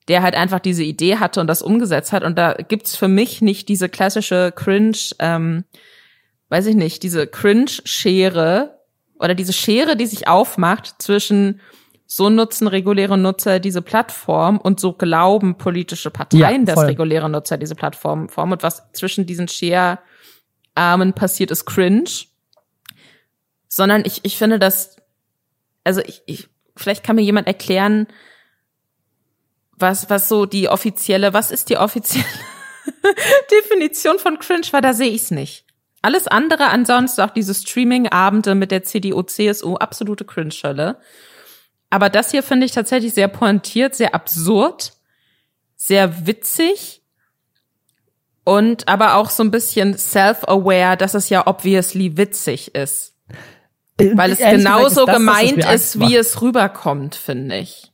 der halt einfach diese Idee hatte und das umgesetzt hat. Und da gibt's für mich nicht diese klassische Cringe, ähm, weiß ich nicht, diese Cringe-Schere oder diese Schere, die sich aufmacht zwischen so nutzen reguläre Nutzer diese Plattform und so glauben politische Parteien, ja, dass reguläre Nutzer diese Plattform formen. Und was zwischen diesen Share-Armen passiert, ist cringe. Sondern ich, ich finde, dass, also ich, ich, vielleicht kann mir jemand erklären, was, was so die offizielle, was ist die offizielle Definition von cringe, weil da sehe ich es nicht. Alles andere ansonsten, auch diese Streaming-Abende mit der CDU, CSU, absolute Cringe-Hölle. Aber das hier finde ich tatsächlich sehr pointiert, sehr absurd, sehr witzig und aber auch so ein bisschen self-aware, dass es ja obviously witzig ist. Äh, Weil es genauso gesagt, gemeint ist, wie es rüberkommt, finde ich.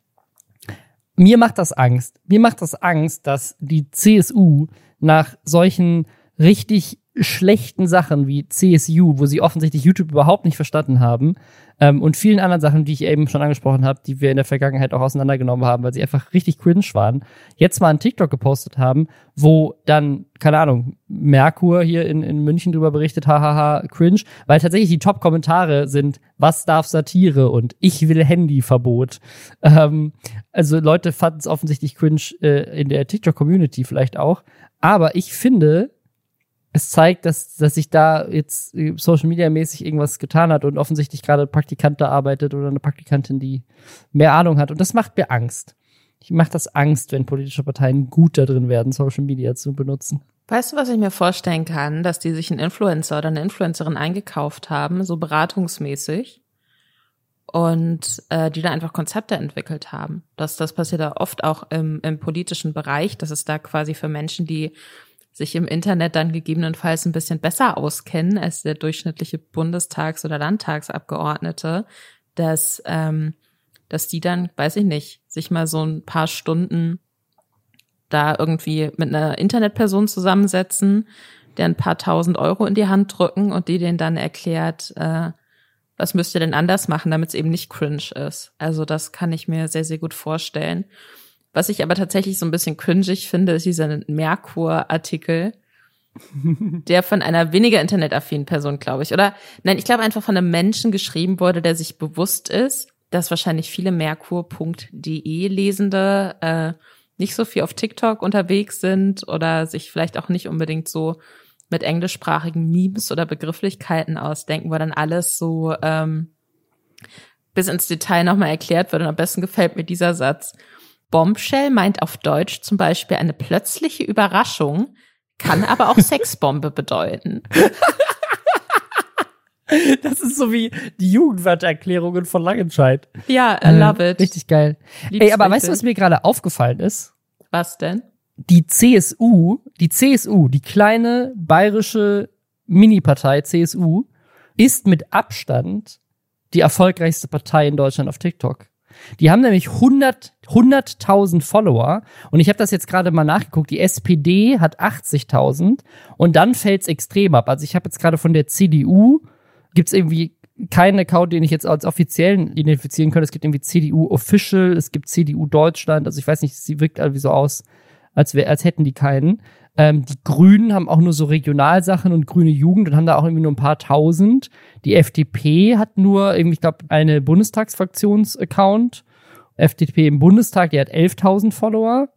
Mir macht das Angst. Mir macht das Angst, dass die CSU nach solchen richtig schlechten Sachen wie CSU, wo sie offensichtlich YouTube überhaupt nicht verstanden haben, ähm, und vielen anderen Sachen, die ich eben schon angesprochen habe, die wir in der Vergangenheit auch auseinandergenommen haben, weil sie einfach richtig cringe waren, jetzt mal einen TikTok gepostet haben, wo dann, keine Ahnung, Merkur hier in, in München drüber berichtet, hahaha, cringe, weil tatsächlich die Top-Kommentare sind, was darf Satire und ich will Handyverbot. Ähm, also Leute fanden es offensichtlich cringe äh, in der TikTok-Community vielleicht auch. Aber ich finde, es zeigt, dass, dass sich da jetzt äh, Social Media mäßig irgendwas getan hat und offensichtlich gerade ein Praktikant da arbeitet oder eine Praktikantin, die mehr Ahnung hat. Und das macht mir Angst. Ich mache das Angst, wenn politische Parteien gut da drin werden, Social Media zu benutzen. Weißt du, was ich mir vorstellen kann? Dass die sich einen Influencer oder eine Influencerin eingekauft haben, so beratungsmäßig, und äh, die da einfach Konzepte entwickelt haben. Das, das passiert ja oft auch im, im politischen Bereich, dass es da quasi für Menschen, die sich im Internet dann gegebenenfalls ein bisschen besser auskennen als der durchschnittliche Bundestags- oder Landtagsabgeordnete, dass, ähm, dass die dann, weiß ich nicht, sich mal so ein paar Stunden da irgendwie mit einer Internetperson zusammensetzen, der ein paar tausend Euro in die Hand drücken und die denen dann erklärt, äh, was müsst ihr denn anders machen, damit es eben nicht cringe ist. Also das kann ich mir sehr, sehr gut vorstellen. Was ich aber tatsächlich so ein bisschen cringig finde, ist dieser Merkur-Artikel, der von einer weniger internetaffinen Person, glaube ich, oder nein, ich glaube einfach von einem Menschen geschrieben wurde, der sich bewusst ist, dass wahrscheinlich viele Merkur.de Lesende äh, nicht so viel auf TikTok unterwegs sind oder sich vielleicht auch nicht unbedingt so mit englischsprachigen Memes oder Begrifflichkeiten ausdenken, wo dann alles so ähm, bis ins Detail nochmal erklärt wird. Und am besten gefällt mir dieser Satz. Bombshell meint auf Deutsch zum Beispiel eine plötzliche Überraschung, kann aber auch Sexbombe bedeuten. Das ist so wie die Jugendwerterklärungen von Langenscheid. Ja, I love it. Richtig geil. Ey, aber weißt du, was mir gerade aufgefallen ist? Was denn? Die CSU, die CSU, die kleine bayerische Mini-Partei CSU, ist mit Abstand die erfolgreichste Partei in Deutschland auf TikTok. Die haben nämlich 100 100.000 Follower und ich habe das jetzt gerade mal nachgeguckt. Die SPD hat 80.000 und dann fällt's extrem ab. Also ich habe jetzt gerade von der CDU gibt's irgendwie keinen Account, den ich jetzt als offiziellen identifizieren könnte. Es gibt irgendwie CDU Official, es gibt CDU Deutschland. Also ich weiß nicht, sie wirkt irgendwie so aus, als, wär, als hätten die keinen. Ähm, die Grünen haben auch nur so Regionalsachen und grüne Jugend und haben da auch irgendwie nur ein paar tausend. Die FDP hat nur irgendwie, ich glaube, eine Bundestagsfraktions-Account. FDP im Bundestag, die hat 11.000 Follower.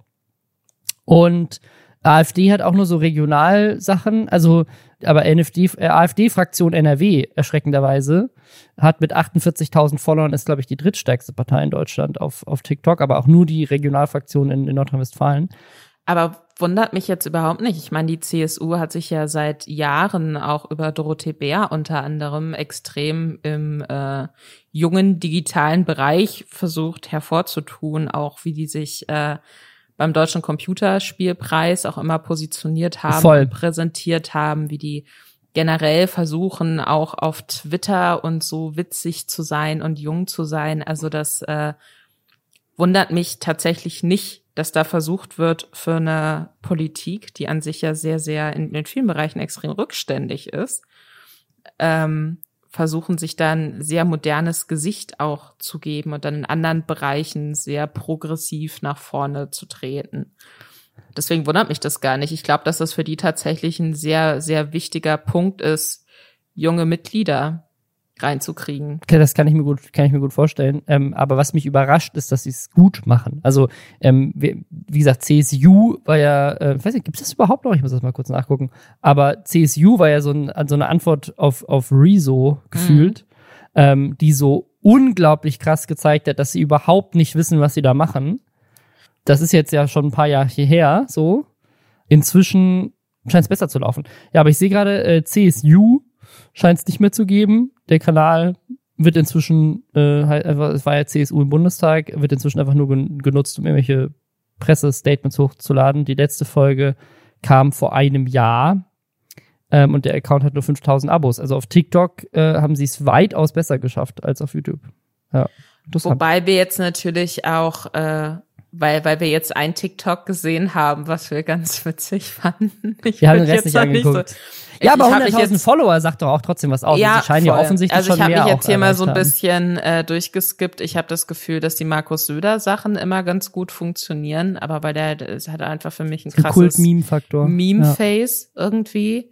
Und AfD hat auch nur so Regionalsachen, also aber NFD, äh, AfD-Fraktion NRW erschreckenderweise hat mit 48.000 Followern ist glaube ich die drittstärkste Partei in Deutschland auf auf TikTok, aber auch nur die Regionalfraktion in, in Nordrhein-Westfalen. Aber wundert mich jetzt überhaupt nicht. Ich meine, die CSU hat sich ja seit Jahren auch über Dorothee Bär unter anderem extrem im äh, jungen digitalen Bereich versucht hervorzutun, auch wie die sich äh, beim Deutschen Computerspielpreis auch immer positioniert haben, Voll. präsentiert haben, wie die generell versuchen, auch auf Twitter und so witzig zu sein und jung zu sein. Also das äh, wundert mich tatsächlich nicht, dass da versucht wird, für eine Politik, die an sich ja sehr, sehr in, in vielen Bereichen extrem rückständig ist, ähm, versuchen sich dann sehr modernes Gesicht auch zu geben und dann in anderen Bereichen sehr progressiv nach vorne zu treten. Deswegen wundert mich das gar nicht. Ich glaube, dass das für die tatsächlich ein sehr, sehr wichtiger Punkt ist, junge Mitglieder reinzukriegen. Okay, das kann ich mir gut, kann ich mir gut vorstellen. Ähm, aber was mich überrascht, ist, dass sie es gut machen. Also, ähm, wie, wie, gesagt, CSU war ja, äh, ich weiß nicht, gibt es das überhaupt noch? Ich muss das mal kurz nachgucken. Aber CSU war ja so, ein, so eine Antwort auf, auf Rezo gefühlt, mhm. ähm, die so unglaublich krass gezeigt hat, dass sie überhaupt nicht wissen, was sie da machen. Das ist jetzt ja schon ein paar Jahre hierher, so. Inzwischen scheint es besser zu laufen. Ja, aber ich sehe gerade, äh, CSU scheint es nicht mehr zu geben. Der Kanal wird inzwischen, äh, es war ja CSU im Bundestag, wird inzwischen einfach nur genutzt, um irgendwelche Pressestatements hochzuladen. Die letzte Folge kam vor einem Jahr ähm, und der Account hat nur 5000 Abos. Also auf TikTok äh, haben sie es weitaus besser geschafft als auf YouTube. Ja, Wobei wir jetzt natürlich auch äh, weil, weil wir jetzt ein TikTok gesehen haben, was wir ganz witzig fanden. Ich wir haben den Rest nicht angeguckt. Nicht so, ja, aber 100.000 Follower sagt doch auch trotzdem was aus. Ja, sie scheinen voll. ja offensichtlich also Also ich habe mich jetzt hier mal so ein bisschen äh, durchgeskippt. Ich habe das Gefühl, dass die Markus Söder Sachen immer ganz gut funktionieren, aber bei der es hat einfach für mich ein krasses Meme-Faktor. Meme-Face ja. irgendwie.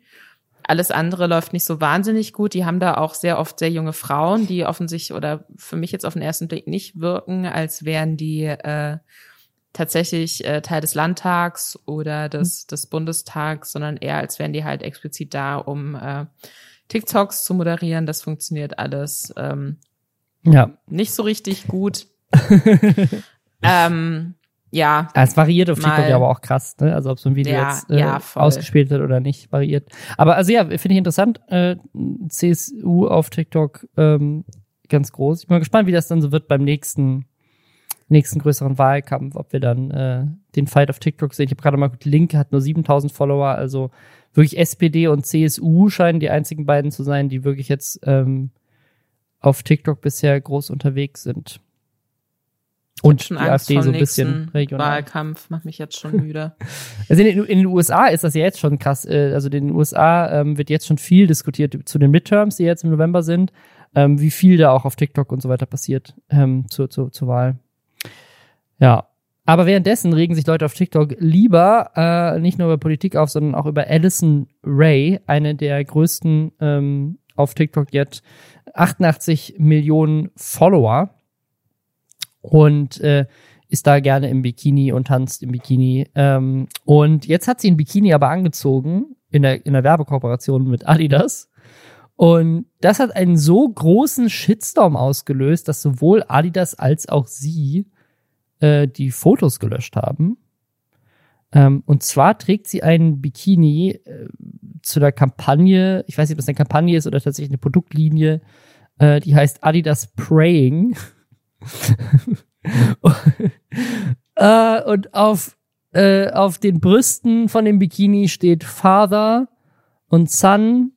Alles andere läuft nicht so wahnsinnig gut. Die haben da auch sehr oft sehr junge Frauen, die offensichtlich oder für mich jetzt auf den ersten Blick nicht wirken, als wären die äh, tatsächlich äh, Teil des Landtags oder des, mhm. des Bundestags, sondern eher als wären die halt explizit da, um äh, TikToks zu moderieren. Das funktioniert alles ähm, ja. nicht so richtig gut. ähm, ja. ja. Es variiert auf TikTok ja aber auch krass, ne? Also ob so ein Video ja, jetzt äh, ja, ausgespielt wird oder nicht, variiert. Aber also ja, finde ich interessant. Äh, CSU auf TikTok ähm, ganz groß. Ich bin mal gespannt, wie das dann so wird beim nächsten nächsten größeren Wahlkampf, ob wir dann äh, den Fight auf TikTok sehen. Ich habe gerade mal geguckt, Linke hat nur 7000 Follower, also wirklich SPD und CSU scheinen die einzigen beiden zu sein, die wirklich jetzt ähm, auf TikTok bisher groß unterwegs sind. Und die AfD so ein bisschen regional. Wahlkampf macht mich jetzt schon müde. also in, in, den USA ist das ja jetzt schon krass. Äh, also in den USA ähm, wird jetzt schon viel diskutiert zu den Midterms, die jetzt im November sind, ähm, wie viel da auch auf TikTok und so weiter passiert ähm, zur, zur, zur Wahl. Ja. Aber währenddessen regen sich Leute auf TikTok lieber äh, nicht nur über Politik auf, sondern auch über Addison Ray, eine der größten ähm, auf TikTok jetzt, 88 Millionen Follower und äh, ist da gerne im Bikini und tanzt im Bikini. Ähm, und jetzt hat sie ein Bikini aber angezogen in der, in der Werbekooperation mit Adidas. Und das hat einen so großen Shitstorm ausgelöst, dass sowohl Adidas als auch sie äh, die Fotos gelöscht haben. Ähm, und zwar trägt sie einen Bikini äh, zu der Kampagne, ich weiß nicht, ob das eine Kampagne ist oder tatsächlich eine Produktlinie, äh, die heißt Adidas Praying. äh, und auf, äh, auf den Brüsten von dem Bikini steht Father und Son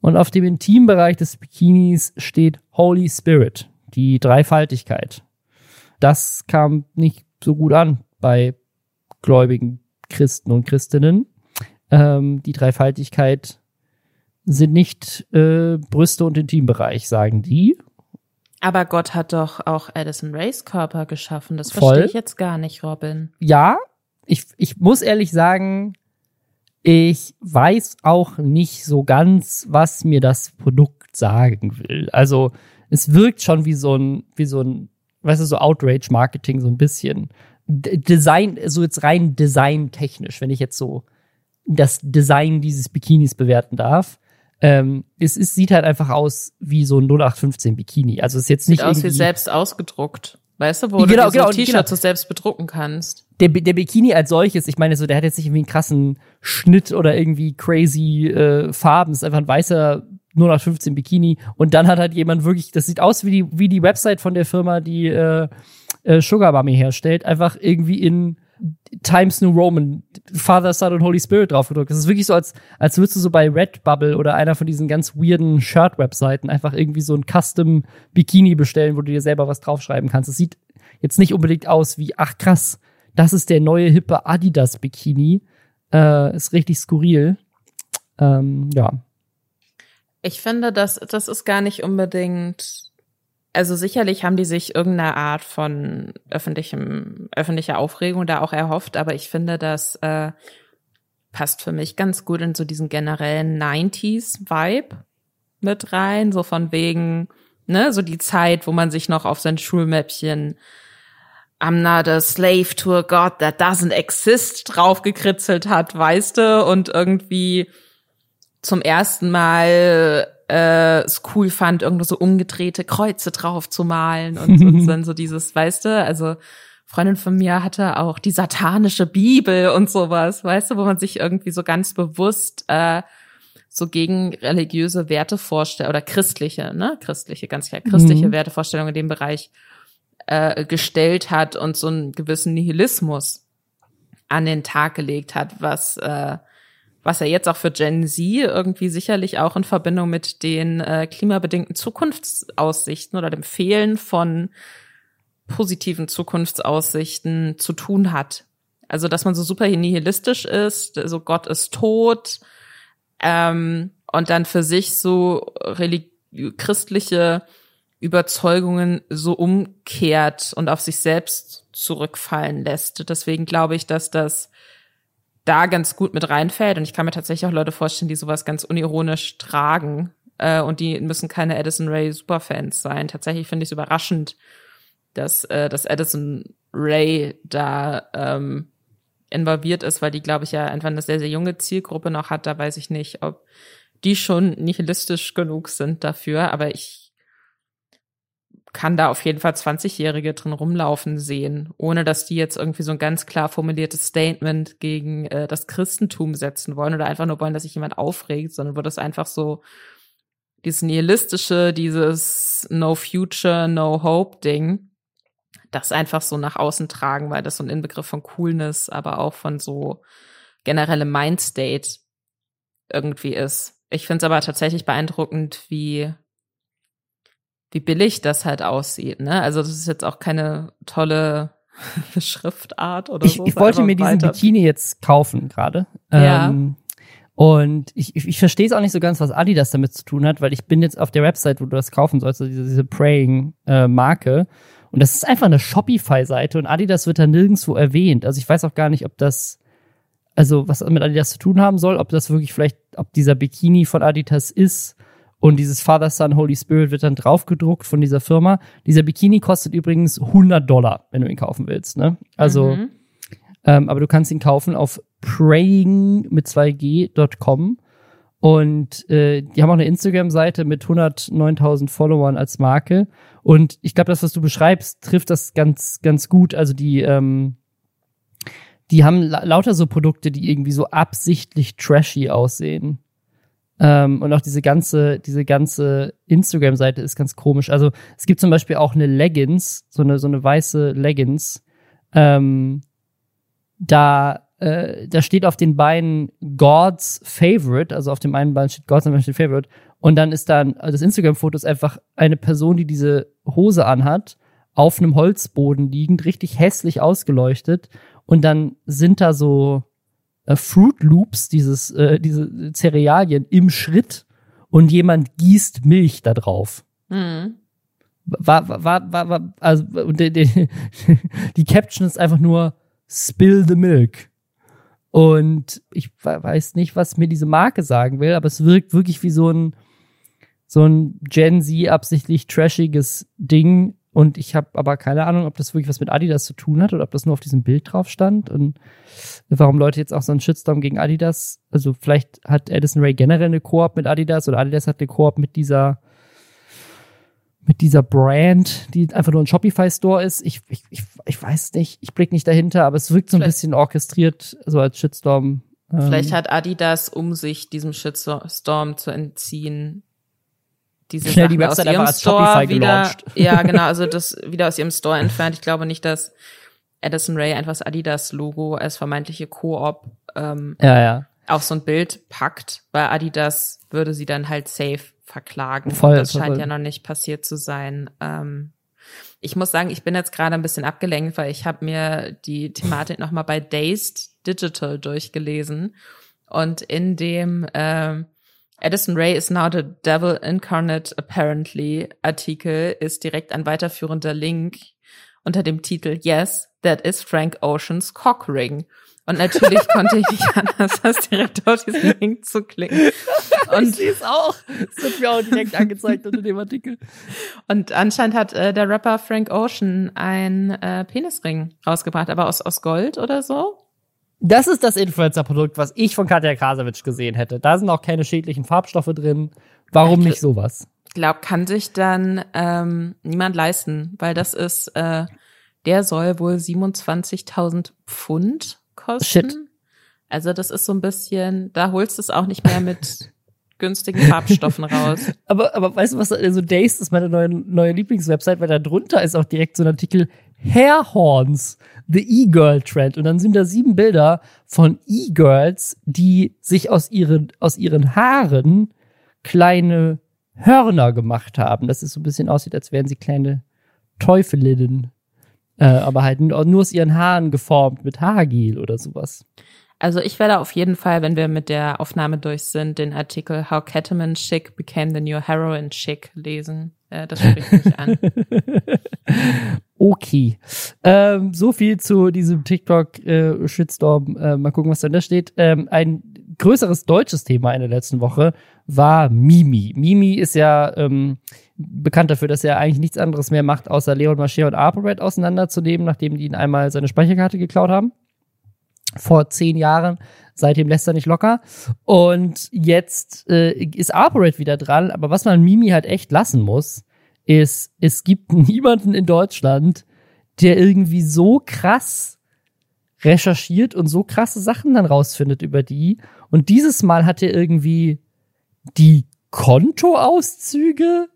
und auf dem Intimbereich des Bikinis steht Holy Spirit, die Dreifaltigkeit. Das kam nicht so gut an bei gläubigen Christen und Christinnen. Ähm, die Dreifaltigkeit sind nicht äh, Brüste und Intimbereich, sagen die. Aber Gott hat doch auch Addison Rays Körper geschaffen. Das verstehe ich jetzt gar nicht, Robin. Ja, ich, ich muss ehrlich sagen, ich weiß auch nicht so ganz, was mir das Produkt sagen will. Also es wirkt schon wie so ein, wie so ein weißt du, so Outrage-Marketing so ein bisschen. Design, so jetzt rein designtechnisch, wenn ich jetzt so das Design dieses Bikinis bewerten darf. Ähm, es, es sieht halt einfach aus wie so ein 0815 Bikini. Also es ist jetzt nicht sieht aus wie selbst ausgedruckt. Weißt du, wo genau, du so genau, T-Shirts genau. selbst bedrucken kannst. Der, der Bikini als solches, ich meine so, der hat jetzt nicht irgendwie einen krassen Schnitt oder irgendwie crazy äh, Farben. Es ist einfach ein weißer 0815 Bikini. Und dann hat halt jemand wirklich, das sieht aus wie die, wie die Website von der Firma, die äh, äh, Sugar Mummy herstellt, einfach irgendwie in Times New Roman, Father, Son und Holy Spirit draufgedrückt. Das ist wirklich so, als, als würdest du so bei Redbubble oder einer von diesen ganz weirden Shirt-Webseiten einfach irgendwie so ein Custom Bikini bestellen, wo du dir selber was draufschreiben kannst. Es sieht jetzt nicht unbedingt aus wie, ach krass, das ist der neue hippe Adidas Bikini. Äh, ist richtig skurril. Ähm, ja. Ich finde, das, das ist gar nicht unbedingt also sicherlich haben die sich irgendeine Art von öffentlichem, öffentlicher Aufregung da auch erhofft, aber ich finde, das äh, passt für mich ganz gut in so diesen generellen 90s-Vibe mit rein, so von wegen, ne, so die Zeit, wo man sich noch auf sein Schulmäppchen I'm not a slave to a God that doesn't exist draufgekritzelt hat, weißt du, und irgendwie zum ersten Mal äh, es cool fand, irgendwo so umgedrehte Kreuze drauf zu malen und, und dann so dieses, weißt du, also Freundin von mir hatte auch die satanische Bibel und sowas, weißt du, wo man sich irgendwie so ganz bewusst äh, so gegen religiöse Wertevorstellungen oder christliche, ne, christliche, ganz klar, christliche mhm. Wertevorstellungen in dem Bereich äh, gestellt hat und so einen gewissen Nihilismus an den Tag gelegt hat, was äh, was er jetzt auch für Gen Z irgendwie sicherlich auch in Verbindung mit den äh, klimabedingten Zukunftsaussichten oder dem Fehlen von positiven Zukunftsaussichten zu tun hat. Also, dass man so super nihilistisch ist, so Gott ist tot, ähm, und dann für sich so christliche Überzeugungen so umkehrt und auf sich selbst zurückfallen lässt. Deswegen glaube ich, dass das da ganz gut mit reinfällt. Und ich kann mir tatsächlich auch Leute vorstellen, die sowas ganz unironisch tragen. Äh, und die müssen keine Addison Ray Superfans sein. Tatsächlich finde ich es überraschend, dass, äh, dass Addison Ray da ähm, involviert ist, weil die, glaube ich, ja einfach eine sehr, sehr junge Zielgruppe noch hat. Da weiß ich nicht, ob die schon nihilistisch genug sind dafür. Aber ich kann da auf jeden Fall 20-Jährige drin rumlaufen sehen, ohne dass die jetzt irgendwie so ein ganz klar formuliertes Statement gegen äh, das Christentum setzen wollen oder einfach nur wollen, dass sich jemand aufregt, sondern wo das einfach so dieses nihilistische, dieses No Future, No Hope Ding, das einfach so nach außen tragen, weil das so ein Inbegriff von Coolness, aber auch von so generellem Mindstate irgendwie ist. Ich finde es aber tatsächlich beeindruckend, wie wie billig das halt aussieht. Ne? Also das ist jetzt auch keine tolle Schriftart oder ich, so. Ich wollte mir diesen Bikini jetzt kaufen gerade. Ja. Ähm, und ich, ich, ich verstehe es auch nicht so ganz, was Adidas damit zu tun hat, weil ich bin jetzt auf der Website, wo du das kaufen sollst, also diese, diese Praying-Marke. Äh, und das ist einfach eine Shopify-Seite und Adidas wird da nirgendwo erwähnt. Also ich weiß auch gar nicht, ob das, also was mit Adidas zu tun haben soll, ob das wirklich vielleicht, ob dieser Bikini von Adidas ist und dieses Father, Son, Holy Spirit wird dann draufgedruckt von dieser Firma. Dieser Bikini kostet übrigens 100 Dollar, wenn du ihn kaufen willst. Ne? Also, mhm. ähm, aber du kannst ihn kaufen auf praying mit 2g.com. Und äh, die haben auch eine Instagram-Seite mit 109.000 Followern als Marke. Und ich glaube, das, was du beschreibst, trifft das ganz, ganz gut. Also die, ähm, die haben la lauter so Produkte, die irgendwie so absichtlich trashy aussehen. Ähm, und auch diese ganze, diese ganze Instagram-Seite ist ganz komisch. Also es gibt zum Beispiel auch eine Leggings, so eine, so eine weiße Leggings. Ähm, da, äh, da steht auf den Beinen God's Favorite, also auf dem einen Bein steht God's Favorite. Und dann ist dann, also das Instagram-Foto ist einfach eine Person, die diese Hose anhat, auf einem Holzboden liegend, richtig hässlich ausgeleuchtet. Und dann sind da so, äh, Fruit Loops, dieses, äh, diese Cerealien im Schritt und jemand gießt Milch da drauf. Mhm. War, war, war, war, also die, die, die Caption ist einfach nur Spill the Milk. Und ich weiß nicht, was mir diese Marke sagen will, aber es wirkt wirklich wie so ein, so ein Gen Z absichtlich trashiges Ding, Und ich habe aber keine Ahnung, ob das wirklich was mit Adidas zu tun hat oder ob das nur auf diesem Bild drauf stand und warum Leute jetzt auch so einen Shitstorm gegen Adidas, also vielleicht hat Addison Ray generell eine Koop mit Adidas oder Adidas hat eine Koop mit dieser mit dieser Brand, die einfach nur ein Shopify-Store ist. Ich, ich, ich, ich weiß nicht, ich blick nicht dahinter, aber es wirkt so ein vielleicht, bisschen orchestriert, so als Shitstorm. Vielleicht ähm, hat Adidas, um sich diesem Shitstorm zu entziehen, diese Schnell die Website aus ihrem Store wieder, ja genau, also das wieder aus ihrem Store entfernt. Ich glaube nicht, dass Addison Ray einfach das Adidas Logo als vermeintliche Koop ähm, ja, ja. auf so ein Bild packt, weil Adidas würde sie dann halt safe verklagen. Voll, das scheint voll. ja noch nicht passiert zu sein. Ähm, ich muss sagen, ich bin jetzt gerade ein bisschen abgelenkt, weil ich habe mir die Thematik nochmal bei Dazed Digital durchgelesen und in dem ähm, Addison Ray is now the devil incarnate apparently Artikel ist direkt ein weiterführender Link unter dem Titel Yes, that is Frank Oceans cock ring. Und natürlich konnte ich nicht anders, als direkt auf diesen Link zu klicken. Und ich sehe es auch. Es wird mir auch direkt angezeigt unter dem Artikel. Und anscheinend hat äh, der Rapper Frank Ocean ein äh, Penisring rausgebracht, aber aus, aus Gold oder so. Das ist das Influencer-Produkt, was ich von Katja Krasowitsch gesehen hätte. Da sind auch keine schädlichen Farbstoffe drin. Warum nicht sowas? Ich glaube, kann sich dann ähm, niemand leisten, weil das ist, äh, der soll wohl 27.000 Pfund kosten. Shit. Also das ist so ein bisschen, da holst du es auch nicht mehr mit günstigen Farbstoffen raus. Aber, aber weißt du was, also Days ist meine neue, neue Lieblingswebsite, weil da drunter ist auch direkt so ein Artikel Hair Horns, the E-Girl Trend. Und dann sind da sieben Bilder von E-Girls, die sich aus ihren, aus ihren Haaren kleine Hörner gemacht haben. Das ist so ein bisschen aussieht, als wären sie kleine Teufelinnen. Äh, aber halt nur aus ihren Haaren geformt mit Haargel oder sowas. Also ich werde auf jeden Fall, wenn wir mit der Aufnahme durch sind, den Artikel How Ketamine Chic Became the New Heroin Chic lesen. Äh, das spricht mich an. okay. Ähm, so viel zu diesem TikTok-Shitstorm. Äh, äh, mal gucken, was da steht. Ähm, ein größeres deutsches Thema in der letzten Woche war Mimi. Mimi ist ja ähm, bekannt dafür, dass er eigentlich nichts anderes mehr macht, außer Leon Mascher und ApoRed auseinanderzunehmen, nachdem die ihn einmal seine Speicherkarte geklaut haben vor zehn Jahren. Seitdem lässt er nicht locker. Und jetzt äh, ist ApoRed wieder dran. Aber was man Mimi halt echt lassen muss, ist, es gibt niemanden in Deutschland, der irgendwie so krass recherchiert und so krasse Sachen dann rausfindet über die. Und dieses Mal hat er irgendwie die Kontoauszüge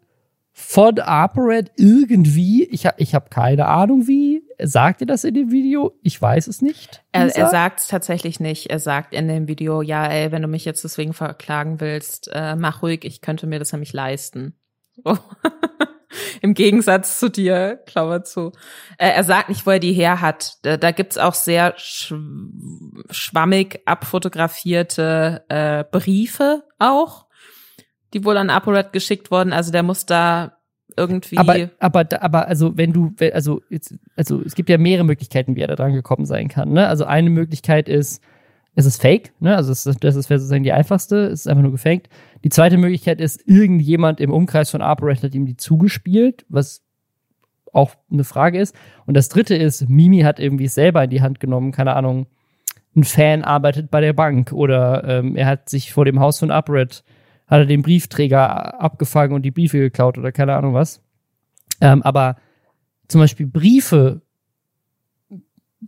von ApoRed irgendwie, ich habe ich hab keine Ahnung wie, sagt ihr das in dem Video? Ich weiß es nicht. Er, er sagt es tatsächlich nicht. Er sagt in dem Video, ja, ey, wenn du mich jetzt deswegen verklagen willst, äh, mach ruhig, ich könnte mir das nämlich leisten. Oh. Im Gegensatz zu dir, Klammer zu. Äh, er sagt nicht, wo er die her hat. Da, da gibt's auch sehr sch schwammig abfotografierte äh, Briefe auch die wohl an ApoRed geschickt wurden. Also der muss da irgendwie. Aber, aber, aber, also wenn du, also, jetzt, also es gibt ja mehrere Möglichkeiten, wie er da dran gekommen sein kann. Ne? Also eine Möglichkeit ist, es ist fake, ne? Also das, das ist sozusagen die einfachste, es ist einfach nur gefaked. Die zweite Möglichkeit ist, irgendjemand im Umkreis von ApoRed hat ihm die zugespielt, was auch eine Frage ist. Und das dritte ist, Mimi hat irgendwie selber in die Hand genommen, keine Ahnung, ein Fan arbeitet bei der Bank oder ähm, er hat sich vor dem Haus von ApoRed hat er den Briefträger abgefangen und die Briefe geklaut oder keine Ahnung was. Ähm, aber zum Beispiel Briefe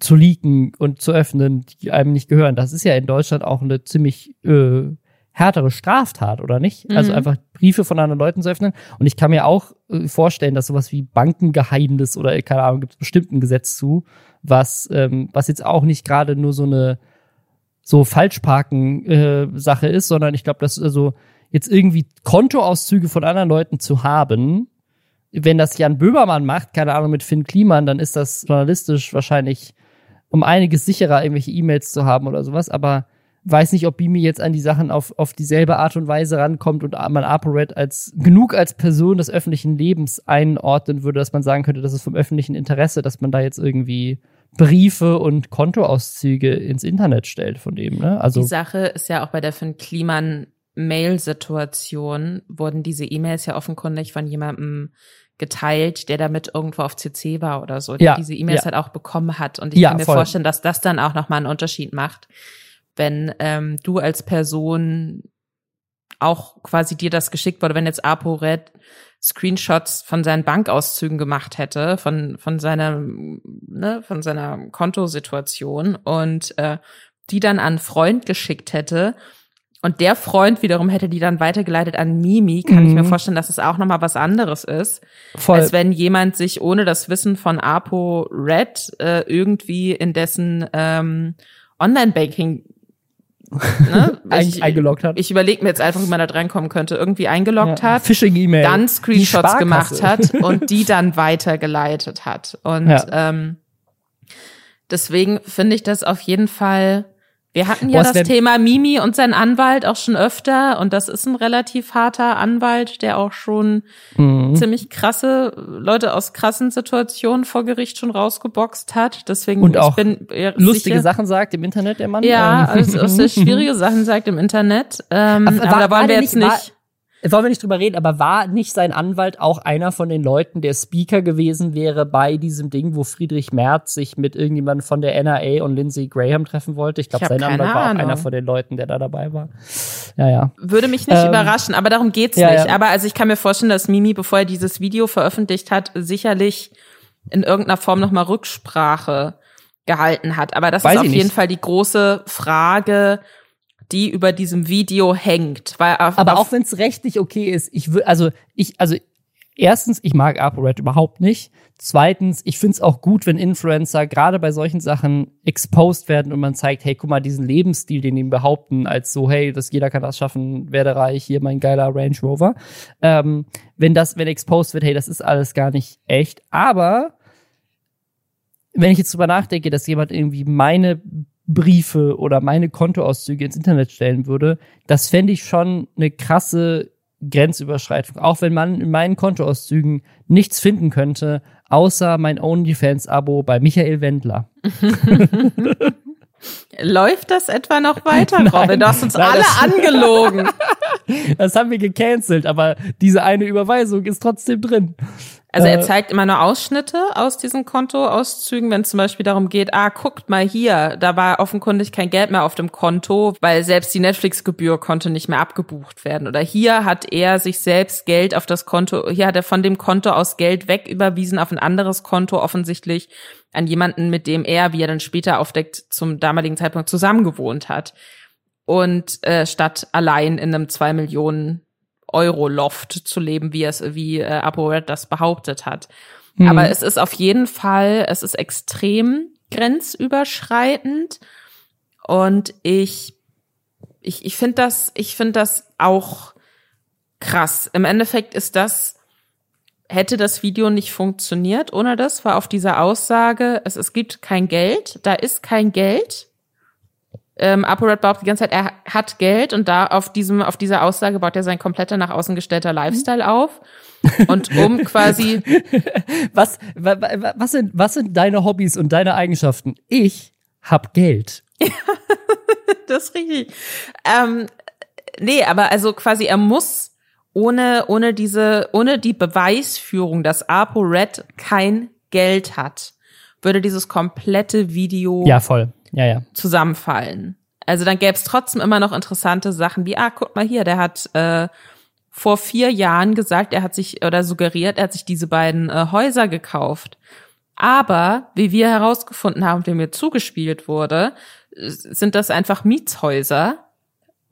zu leaken und zu öffnen, die einem nicht gehören, das ist ja in Deutschland auch eine ziemlich äh, härtere Straftat, oder nicht? Also mhm. Also einfach Briefe von anderen Leuten zu öffnen. Und ich kann mir auch äh, vorstellen, dass sowas wie Bankengeheimnis oder keine Ahnung, gibt es bestimmt ein Gesetz zu, was, ähm, was jetzt auch nicht gerade nur so eine so Falschparken-Sache äh, ist, sondern ich glaube, das ist also jetzt irgendwie Kontoauszüge von anderen Leuten zu haben, wenn das Jan Böhmermann macht, keine Ahnung, mit Finn Kliman, dann ist das journalistisch wahrscheinlich um einiges sicherer, irgendwelche E-Mails zu haben oder sowas, aber weiß nicht, ob Bimi jetzt an die Sachen auf, auf dieselbe Art und Weise rankommt und man ApoRed als genug als Person des öffentlichen Lebens einordnen würde, dass man sagen könnte, das ist vom öffentlichen Interesse, dass man da jetzt irgendwie Briefe und Kontoauszüge ins Internet stellt von dem. Ne? Also die Sache ist ja auch bei der Finn Kliman Mail-Situation wurden diese E-Mails ja offenkundig von jemandem geteilt, der damit irgendwo auf CC war oder so, der ja, diese E-Mails ja. halt auch bekommen hat. Und ich ja, kann mir voll. vorstellen, dass das dann auch nochmal einen Unterschied macht, wenn ähm, du als Person auch quasi dir das geschickt wurde, wenn jetzt ApoRed Screenshots von seinen Bankauszügen gemacht hätte, von, von seiner, ne, von seiner Kontosituation und äh, die dann an Freund geschickt hätte und der Freund wiederum hätte die dann weitergeleitet an Mimi, kann mhm. ich mir mhm. vorstellen, dass es auch nochmal was anderes ist, Voll. als wenn jemand sich ohne das Wissen von Apo Red äh, irgendwie in dessen ähm, Online-Banking ne? ich, eingeloggt hat. Ich überlege mir jetzt einfach, wie man da reinkommen könnte. Irgendwie eingeloggt ja, hat, Phishing-E-Mail, dann Screenshots gemacht hat und die dann weitergeleitet hat. Und ja. ähm, deswegen finde ich das auf jeden Fall wir hatten ja Boah, das Thema Mimi und sein Anwalt auch schon öfter und das ist ein relativ harter Anwalt, der auch schon mhm. ziemlich krasse Leute aus krassen Situationen vor Gericht schon rausgeboxt hat. Deswegen und auch lustige sicher, Sachen sagt im Internet der Mann. Ja, ähm. also, also schwierige Sachen sagt im Internet. Ähm, aber, aber da wollen wir jetzt nicht. War, wollen wir nicht drüber reden, aber war nicht sein Anwalt auch einer von den Leuten, der Speaker gewesen wäre bei diesem Ding, wo Friedrich Merz sich mit irgendjemandem von der NRA und Lindsey Graham treffen wollte? Ich glaube, sein Anwalt war auch einer von den Leuten, der da dabei war. Ja, ja. Würde mich nicht ähm, überraschen, aber darum geht's ja, nicht. Ja. Aber also ich kann mir vorstellen, dass Mimi, bevor er dieses Video veröffentlicht hat, sicherlich in irgendeiner Form nochmal Rücksprache gehalten hat. Aber das Weiß ist auf jeden Fall die große Frage, die über diesem Video hängt. Weil auf, Aber auch wenn es rechtlich okay ist, ich will, also ich, also erstens, ich mag ApoRed überhaupt nicht. Zweitens, ich finde es auch gut, wenn Influencer gerade bei solchen Sachen exposed werden und man zeigt, hey, guck mal, diesen Lebensstil, den die behaupten, als so, hey, das jeder kann das schaffen, werde reich, hier mein geiler Range Rover. Ähm, wenn das, wenn exposed wird, hey, das ist alles gar nicht echt. Aber wenn ich jetzt drüber nachdenke, dass jemand irgendwie meine Briefe oder meine Kontoauszüge ins Internet stellen würde, das fände ich schon eine krasse Grenzüberschreitung. Auch wenn man in meinen Kontoauszügen nichts finden könnte, außer mein OnlyFans-Abo bei Michael Wendler. Läuft das etwa noch weiter, Robin? Du hast uns nein, alle angelogen. das haben wir gecancelt, aber diese eine Überweisung ist trotzdem drin. Also er äh. zeigt immer nur Ausschnitte aus diesen Kontoauszügen, wenn es zum Beispiel darum geht, ah, guckt mal hier, da war offenkundig kein Geld mehr auf dem Konto, weil selbst die Netflix-Gebühr konnte nicht mehr abgebucht werden. Oder hier hat er sich selbst Geld auf das Konto, hier hat er von dem Konto aus Geld wegüberwiesen auf ein anderes Konto, offensichtlich an jemanden, mit dem er, wie er dann später aufdeckt, zum damaligen Zeitpunkt zusammengewohnt hat. Und äh, statt allein in einem zwei Millionen Euro-Loft zu leben, wie es, wie äh, ApoRed das behauptet hat. Mhm. Aber es ist auf jeden Fall, es ist extrem grenzüberschreitend und ich, ich, ich finde das, ich finde das auch krass. Im Endeffekt ist das, hätte das Video nicht funktioniert ohne das, war auf dieser Aussage, es, es gibt kein Geld, da ist kein Geld, ähm, ApoRed behauptet die ganze Zeit, er hat Geld und da auf diesem, auf dieser Aussage baut er sein kompletter nach außen gestellter Lifestyle auf. Und um quasi. was, was sind, was sind deine Hobbys und deine Eigenschaften? Ich hab Geld. das ist richtig. Ähm, nee, aber also quasi er muss ohne, ohne diese, ohne die Beweisführung, dass ApoRed kein Geld hat, würde dieses komplette Video ja, voll. Ja, ja. zusammenfallen. Also dann gäbe es trotzdem immer noch interessante Sachen wie, ah, guck mal hier, der hat äh, vor vier Jahren gesagt, er hat sich oder suggeriert, er hat sich diese beiden äh, Häuser gekauft. Aber wie wir herausgefunden haben, dem mir zugespielt wurde, sind das einfach Mietshäuser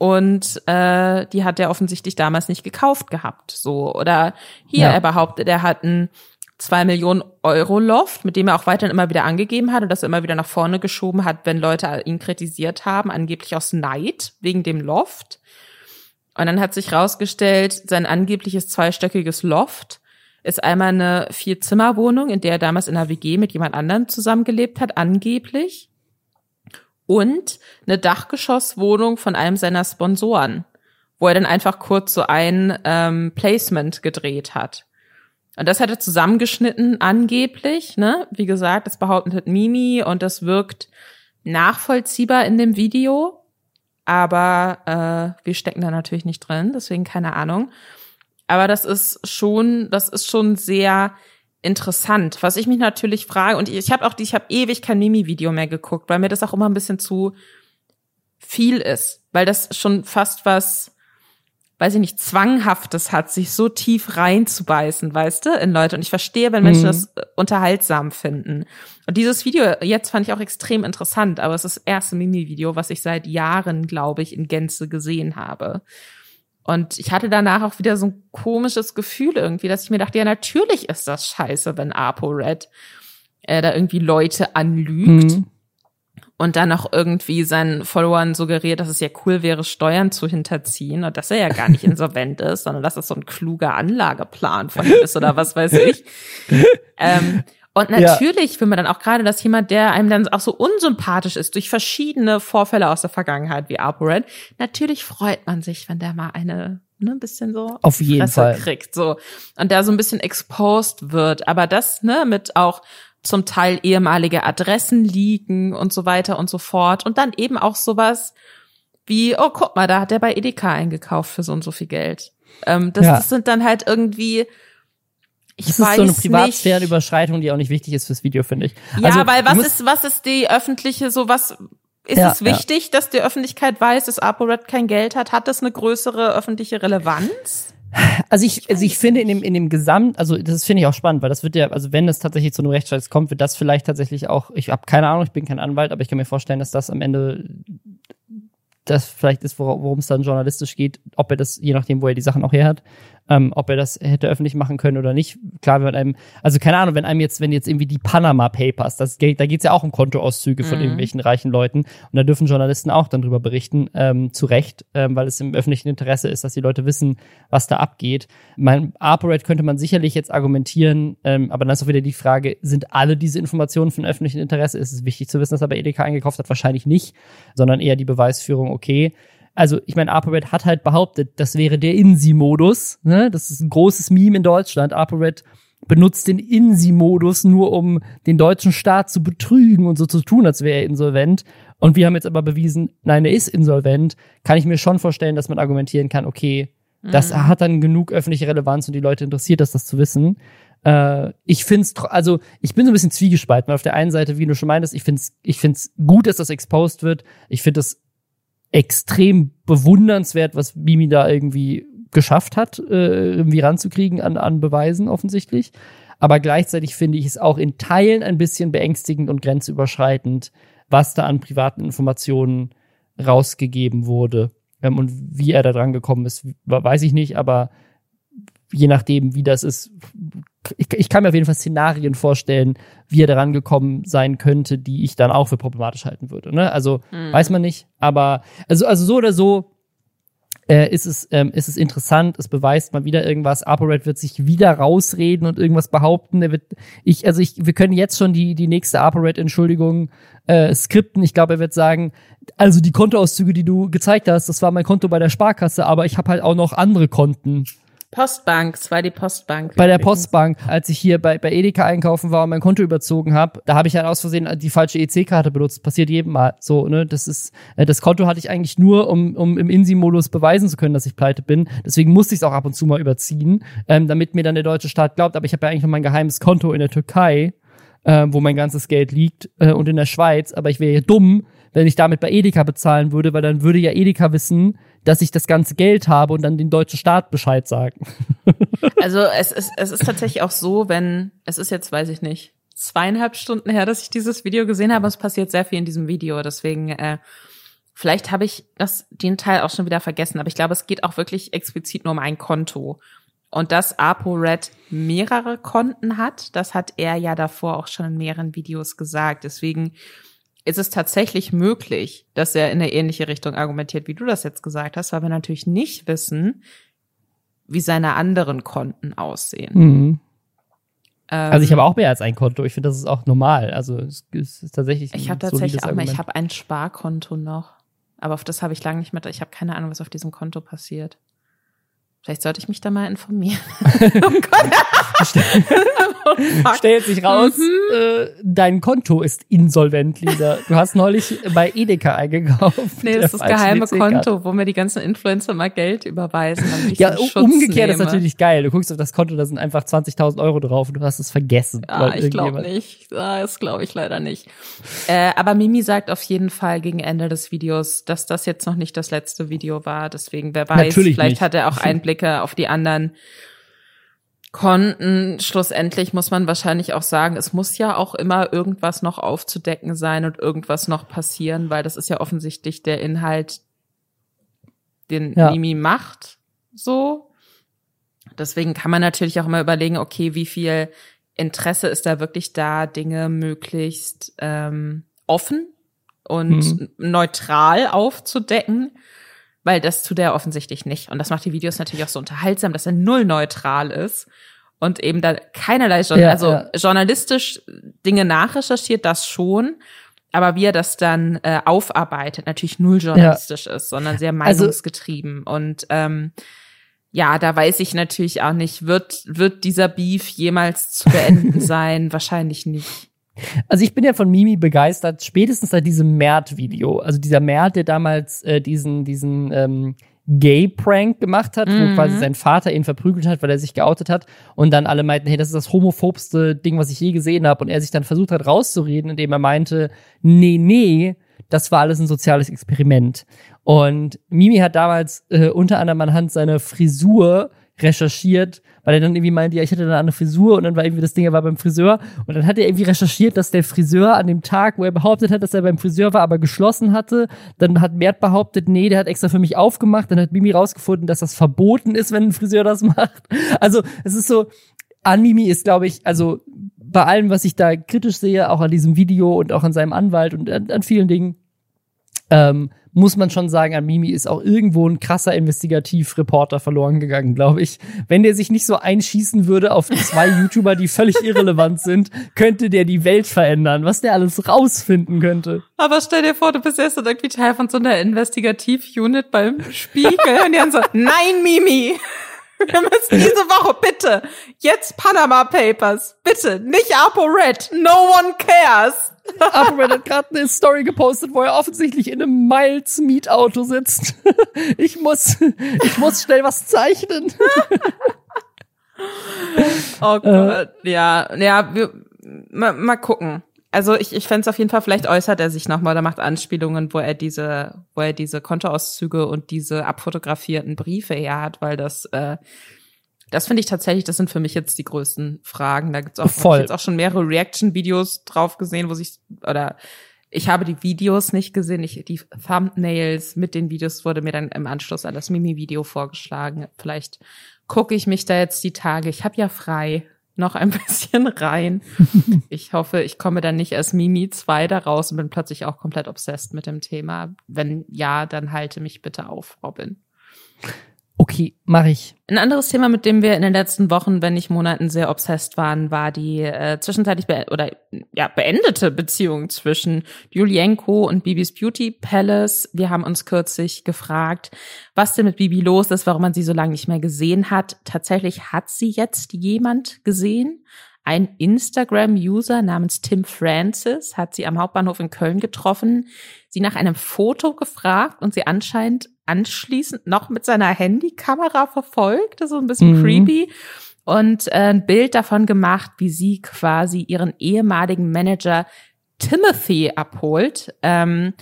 und äh, die hat er offensichtlich damals nicht gekauft gehabt. So oder hier ja. er behauptet, er hat ein zwei Millionen Euro Loft, mit dem er auch weiterhin immer wieder angegeben hat und das er immer wieder nach vorne geschoben hat, wenn Leute ihn kritisiert haben, angeblich aus Neid wegen dem Loft. Und dann hat sich rausgestellt, sein angebliches zweistöckiges Loft ist einmal eine Vier-Zimmer-Wohnung, in der er damals in einer WG mit jemand anderem zusammengelebt hat, angeblich. Und eine Dachgeschosswohnung von einem seiner Sponsoren, wo er dann einfach kurz so ein ähm, Placement gedreht hat. Und das hat er zusammengeschnitten, angeblich, ne? Wie gesagt, das behauptet Mimi und das wirkt nachvollziehbar in dem Video. aber äh, wir stecken da natürlich nicht drin, deswegen keine Ahnung. Aber das ist schon, das ist schon sehr interessant. Was ich mich natürlich frage, und ich habe auch, ich habe ewig kein Mimi-Video mehr geguckt, weil mir das auch immer ein bisschen zu viel ist, weil das schon fast was, weiß ich nicht, zwanghaftes hat, sich so tief reinzubeißen, weißt du, in Leute. Und ich verstehe, wenn Menschen mhm. das äh, unterhaltsam finden. Und dieses Video jetzt fand ich auch extrem interessant, aber es ist das erste Mimi-Video, was ich seit Jahren, glaube ich, in Gänze gesehen habe. Und ich hatte danach auch wieder so ein komisches Gefühl irgendwie, dass ich mir dachte, ja, natürlich ist das scheiße, wenn ApoRed äh, da irgendwie Leute anlügt. Mhm. Und dann auch irgendwie seinen Followern suggeriert, dass es ja cool wäre, Steuern zu hinterziehen und dass er ja gar nicht insolvent ist, sondern dass es so ein kluger Anlageplan von ihm ist oder was weiß ich. ähm, und natürlich ja. will man dann auch gerade, dass jemand, der einem dann auch so unsympathisch ist durch verschiedene Vorfälle aus der Vergangenheit wie ApoRed, natürlich freut man sich, wenn der mal eine ne, ein bisschen so auf jeden Fresse Fall kriegt so und der so ein bisschen exposed wird, aber das ne mit auch zum Teil ehemalige Adressen liegen und so weiter und so fort und dann eben auch sowas wie oh guck mal, da hat der bei Edeka eingekauft für so und so viel Geld. Ähm, das, ja. das sind dann halt irgendwie ich das ist so eine Privatsphärenüberschreitung, die auch nicht wichtig ist fürs Video, finde ich. Ja, also, weil was ist, was ist die öffentliche, so was, ist ja, es wichtig, ja. dass die Öffentlichkeit weiß, dass ApoRed kein Geld hat? Hat das eine größere öffentliche Relevanz? Also ich, also ich finde in dem, in dem Gesamt, also das finde ich auch spannend, weil das wird ja, also wenn es tatsächlich zu einem Rechtsstreit kommt, wird das vielleicht tatsächlich auch, ich habe keine Ahnung, ich bin kein Anwalt, aber ich kann mir vorstellen, dass das am Ende das vielleicht ist, worum es dann journalistisch geht, ob er das, je nachdem, wo er die Sachen auch her hat, ähm, ob er das hätte öffentlich machen können oder nicht. Klar, wenn einem, also keine Ahnung, wenn einem jetzt, wenn jetzt irgendwie die Panama Papers, das geht, da geht's ja auch um Kontoauszüge von mhm. irgendwelchen reichen Leuten und da dürfen Journalisten auch dann drüber berichten, ähm, zu Recht, ähm, weil es im öffentlichen Interesse ist, dass die Leute wissen, was da abgeht. Mein ApoRed könnte man sicherlich jetzt argumentieren, ähm, aber dann ist auch wieder die Frage, sind alle diese Informationen von öffentlichem Interesse? Ist es wichtig zu wissen, dass er bei Edeka eingekauft hat? Wahrscheinlich nicht, sondern eher die Beweisführung, okay, also ich meine, ApoRed hat halt behauptet, das wäre der INSI-Modus. Ne? Das ist ein großes Meme in Deutschland. ApoRed benutzt den INSI-Modus nur, um den deutschen Staat zu betrügen und so zu tun, als wäre er insolvent. Und wir haben jetzt aber bewiesen, nein, er ist insolvent. Kann ich mir schon vorstellen, dass man argumentieren kann, okay, mhm. das hat dann genug öffentliche Relevanz und die Leute interessiert das, das zu wissen. Äh, ich find's, also ich bin so ein bisschen zwiegespalten, weil auf der einen Seite, wie du schon meintest, ich find's, ich find's gut, dass das exposed wird. Ich finde es extrem bewundernswert, was Mimi da irgendwie geschafft hat, äh, irgendwie ranzukriegen an, an Beweisen offensichtlich. Aber gleichzeitig finde ich es auch in Teilen ein bisschen beängstigend und grenzüberschreitend, was da an privaten Informationen rausgegeben wurde. Ähm, und wie er da dran gekommen ist, weiß ich nicht, aber je nachdem, wie das ist, ich, ich kann mir auf jeden Fall Szenarien vorstellen, wie er daran gekommen sein könnte, die ich dann auch für problematisch halten würde. Ne? Also mhm. weiß man nicht, aber also, also so oder so äh, ist, es, ähm, ist es interessant, es beweist mal wieder irgendwas. ApoRed wird sich wieder rausreden und irgendwas behaupten. Er wird, ich, also ich, wir können jetzt schon die, die nächste ApoRed-Entschuldigung äh, skripten. Ich glaube, er wird sagen, also die Kontoauszüge, die du gezeigt hast, das war mein Konto bei der Sparkasse, aber ich habe halt auch noch andere Konten. Postbank, es war die Postbank. Bei der Postbank, als ich hier bei, bei Edeka einkaufen war und mein Konto überzogen habe, da habe ich halt aus Versehen die falsche EC-Karte benutzt. Passiert jedem Mal. So, ne, das ist, äh, das Konto hatte ich eigentlich nur, um, um im INSI-Modus beweisen zu können, dass ich pleite bin. Deswegen musste ich es auch ab und zu mal überziehen, ähm, damit mir dann der deutsche Staat glaubt. Aber ich habe ja eigentlich noch mein geheimes Konto in der Türkei, äh, wo mein ganzes Geld liegt, äh, und in der Schweiz. Aber ich wäre ja dumm, wenn ich damit bei Edeka bezahlen würde, weil dann würde ja Edeka wissen, dass ich das ganze Geld habe und dann den deutschen Staat Bescheid sagen. also es ist, es ist tatsächlich auch so, wenn, es ist jetzt, weiß ich nicht, zweieinhalb Stunden her, dass ich dieses Video gesehen habe. Es passiert sehr viel in diesem Video, deswegen äh, vielleicht habe ich das den Teil auch schon wieder vergessen, aber ich glaube, es geht auch wirklich explizit nur um ein Konto. Und dass ApoRed mehrere Konten hat, das hat er ja davor auch schon in mehreren Videos gesagt. Deswegen ist es tatsächlich möglich, dass er in eine ähnliche Richtung argumentiert, wie du das jetzt gesagt hast, weil wir natürlich nicht wissen, wie seine anderen Konten aussehen. Mhm. Ähm, also ich habe auch mehr als ein Konto. Ich finde, das ist auch normal. Also es ist tatsächlich. Ich habe tatsächlich auch mal, ich habe ein Sparkonto noch, aber auf das habe ich lange nicht mehr. Ich habe keine Ahnung, was auf diesem Konto passiert. Vielleicht sollte ich mich da mal informieren. oh Gott. Stellt sich raus, mhm. äh, dein Konto ist insolvent, Lisa. Du hast neulich bei Edeka eingekauft. Nee, das ist das geheime Konto, wo mir die ganzen Influencer mal Geld überweisen. Ja, umgekehrt nehme. ist natürlich geil. Du guckst auf das Konto, da sind einfach 20.000 Euro drauf und du hast es vergessen. Ja, ich glaube nicht. Das glaube ich leider nicht. Äh, aber Mimi sagt auf jeden Fall gegen Ende des Videos, dass das jetzt noch nicht das letzte Video war. Deswegen, wer weiß, natürlich vielleicht nicht. hat er auch Einblicke auf die anderen Konten. Schlussendlich muss man wahrscheinlich auch sagen, es muss ja auch immer irgendwas noch aufzudecken sein und irgendwas noch passieren, weil das ist ja offensichtlich der Inhalt, den ja. Mimi macht, so. Deswegen kann man natürlich auch immer überlegen, okay, wie viel Interesse ist da wirklich da, Dinge möglichst ähm, offen und mhm. neutral aufzudecken weil das tut er offensichtlich nicht. Und das macht die Videos natürlich auch so unterhaltsam, dass er null neutral ist und eben da keinerlei, Journal ja, also ja. journalistisch Dinge nachrecherchiert, das schon. Aber wie er das dann äh, aufarbeitet, natürlich null journalistisch ja. ist, sondern sehr also meinungsgetrieben. Also, und ähm, ja, da weiß ich natürlich auch nicht, wird, wird dieser Beef jemals zu beenden sein? Wahrscheinlich nicht. Also ich bin ja von Mimi begeistert, spätestens seit diesem Mert-Video. Also dieser Mert, der damals äh, diesen, diesen ähm, Gay-Prank gemacht hat, mhm. wo quasi sein Vater ihn verprügelt hat, weil er sich geoutet hat. Und dann alle meinten, hey, das ist das homophobste Ding, was ich je gesehen habe. Und er sich dann versucht hat rauszureden, indem er meinte, nee, nee, das war alles ein soziales Experiment. Und Mimi hat damals äh, unter anderem anhand seiner Frisur recherchiert, weil er dann irgendwie meinte, ja, ich hätte eine Frisur und dann war irgendwie das Ding, er war beim Friseur. Und dann hat er irgendwie recherchiert, dass der Friseur an dem Tag, wo er behauptet hat, dass er beim Friseur war, aber geschlossen hatte, dann hat Mert behauptet, nee, der hat extra für mich aufgemacht, dann hat Mimi rausgefunden, dass das verboten ist, wenn ein Friseur das macht. Also, es ist so, an Mimi ist, glaube ich, also bei allem, was ich da kritisch sehe, auch an diesem Video und auch an seinem Anwalt und an, an vielen Dingen, ähm, muss man schon sagen, an Mimi ist auch irgendwo ein krasser Investigativreporter verloren gegangen, glaube ich. Wenn der sich nicht so einschießen würde auf zwei YouTuber, die völlig irrelevant sind, könnte der die Welt verändern, was der alles rausfinden könnte. Aber stell dir vor, du bist erst irgendwie Teil von so einer Investigativ-Unit beim Spiegel und die haben so, nein, Mimi! Wir müssen diese Woche bitte jetzt Panama Papers. Bitte, nicht ApoRed. No one cares. ApoRed hat gerade eine Story gepostet, wo er offensichtlich in einem Miles Mietauto sitzt. Ich muss, ich muss schnell was zeichnen. Oh Gott, äh, ja, ja, wir, mal, mal gucken also ich, ich fände es auf jeden Fall, vielleicht äußert er sich nochmal, da macht Anspielungen, wo er diese, wo er diese Kontoauszüge und diese abfotografierten Briefe her hat, weil das, äh, das finde ich tatsächlich, das sind für mich jetzt die größten Fragen. Da gibt's auch, Voll. Ich jetzt auch schon mehrere Reaction-Videos drauf gesehen, wo sich, oder ich habe die Videos nicht gesehen, ich, die Thumbnails mit den Videos wurde mir dann im Anschluss an das Mimi-Video vorgeschlagen. Vielleicht gucke ich mich da jetzt die Tage, ich habe ja frei, noch ein bisschen rein. Ich hoffe, ich komme dann nicht als Mimi 2 da raus und bin plötzlich auch komplett obsessed mit dem Thema. Wenn ja, dann halte mich bitte auf, Robin. Okay, mache ich. Ein anderes Thema, mit dem wir in den letzten Wochen, wenn nicht Monaten sehr obsessed waren, war die äh, zwischenzeitlich be oder ja beendete Beziehung zwischen Julienko und Bibis Beauty Palace. Wir haben uns kürzlich gefragt, was denn mit Bibi los ist, warum man sie so lange nicht mehr gesehen hat. Tatsächlich hat sie jetzt jemand gesehen. Ein Instagram-User namens Tim Francis hat sie am Hauptbahnhof in Köln getroffen, sie nach einem Foto gefragt und sie anscheinend anschließend noch mit seiner Handykamera verfolgt. Das ist so ein bisschen mhm. creepy. Und äh, ein Bild davon gemacht, wie sie quasi ihren ehemaligen Manager Timothy abholt, ähm,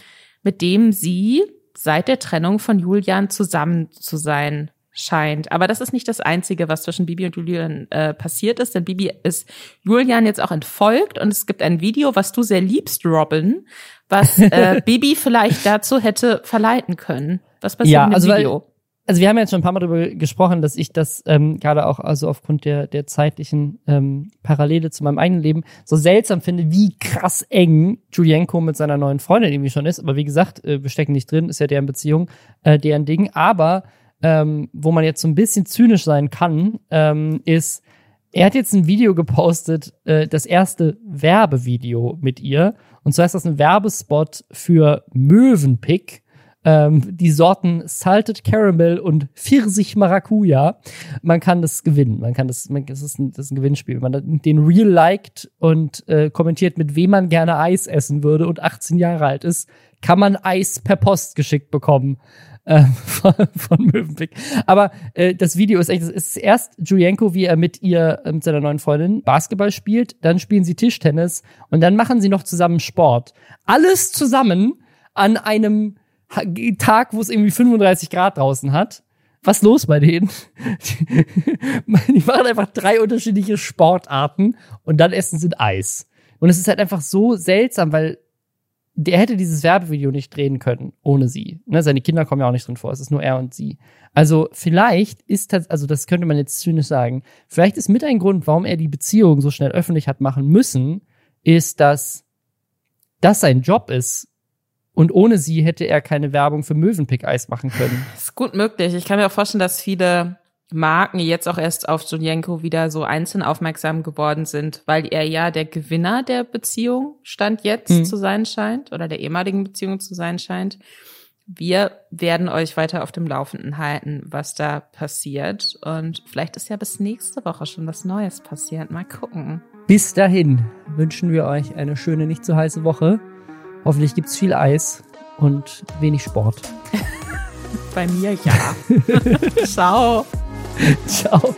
mit dem sie seit der Trennung von Julian zusammen zu sein scheint. Aber das ist nicht das Einzige, was zwischen Bibi und Julian äh, passiert ist, denn Bibi ist Julian jetzt auch entfolgt und es gibt ein Video, was du sehr liebst, Robin, was äh, Bibi vielleicht dazu hätte verleiten können. Was passiert ja, in dem also Video? Weil, also wir haben jetzt schon ein paar Mal darüber gesprochen, dass ich das ähm, gerade auch also aufgrund der der zeitlichen ähm, Parallele zu meinem eigenen Leben so seltsam finde, wie krass eng Julienko mit seiner neuen Freundin irgendwie schon ist. Aber wie gesagt, äh, wir stecken nicht drin, ist ja deren Beziehung, äh, deren Ding. Aber ähm, wo man jetzt so ein bisschen zynisch sein kann, ähm, ist, er hat jetzt ein Video gepostet, äh, das erste Werbevideo mit ihr. Und zwar ist das ein Werbespot für Mövenpick ähm, die Sorten Salted Caramel und Pfirsich Maracuja. Man kann das gewinnen. Man kann das, man, das, ist ein, das ist ein Gewinnspiel. Wenn man den Real liked und äh, kommentiert, mit wem man gerne Eis essen würde und 18 Jahre alt ist, kann man Eis per Post geschickt bekommen äh, von, von Mövenpick. Aber äh, das Video ist echt, es ist erst Julienko, wie er mit ihr, äh, mit seiner neuen Freundin Basketball spielt, dann spielen sie Tischtennis und dann machen sie noch zusammen Sport. Alles zusammen an einem Tag, wo es irgendwie 35 Grad draußen hat. Was los bei denen? Die machen einfach drei unterschiedliche Sportarten und dann essen sie Eis. Und es ist halt einfach so seltsam, weil der hätte dieses Werbevideo nicht drehen können ohne sie. Ne, seine Kinder kommen ja auch nicht drin vor, es ist nur er und sie. Also vielleicht ist das, also das könnte man jetzt zynisch sagen, vielleicht ist mit ein Grund, warum er die Beziehung so schnell öffentlich hat machen müssen, ist, dass das sein Job ist. Und ohne sie hätte er keine Werbung für Möwenpick-Eis machen können. Das ist gut möglich. Ich kann mir auch vorstellen, dass viele Marken jetzt auch erst auf Julienko wieder so einzeln aufmerksam geworden sind, weil er ja der Gewinner der Beziehung stand jetzt mhm. zu sein scheint oder der ehemaligen Beziehung zu sein scheint. Wir werden euch weiter auf dem Laufenden halten, was da passiert. Und vielleicht ist ja bis nächste Woche schon was Neues passiert. Mal gucken. Bis dahin wünschen wir euch eine schöne, nicht zu heiße Woche. Hoffentlich gibt's viel Eis und wenig Sport. Bei mir ja. Ciao. Ciao.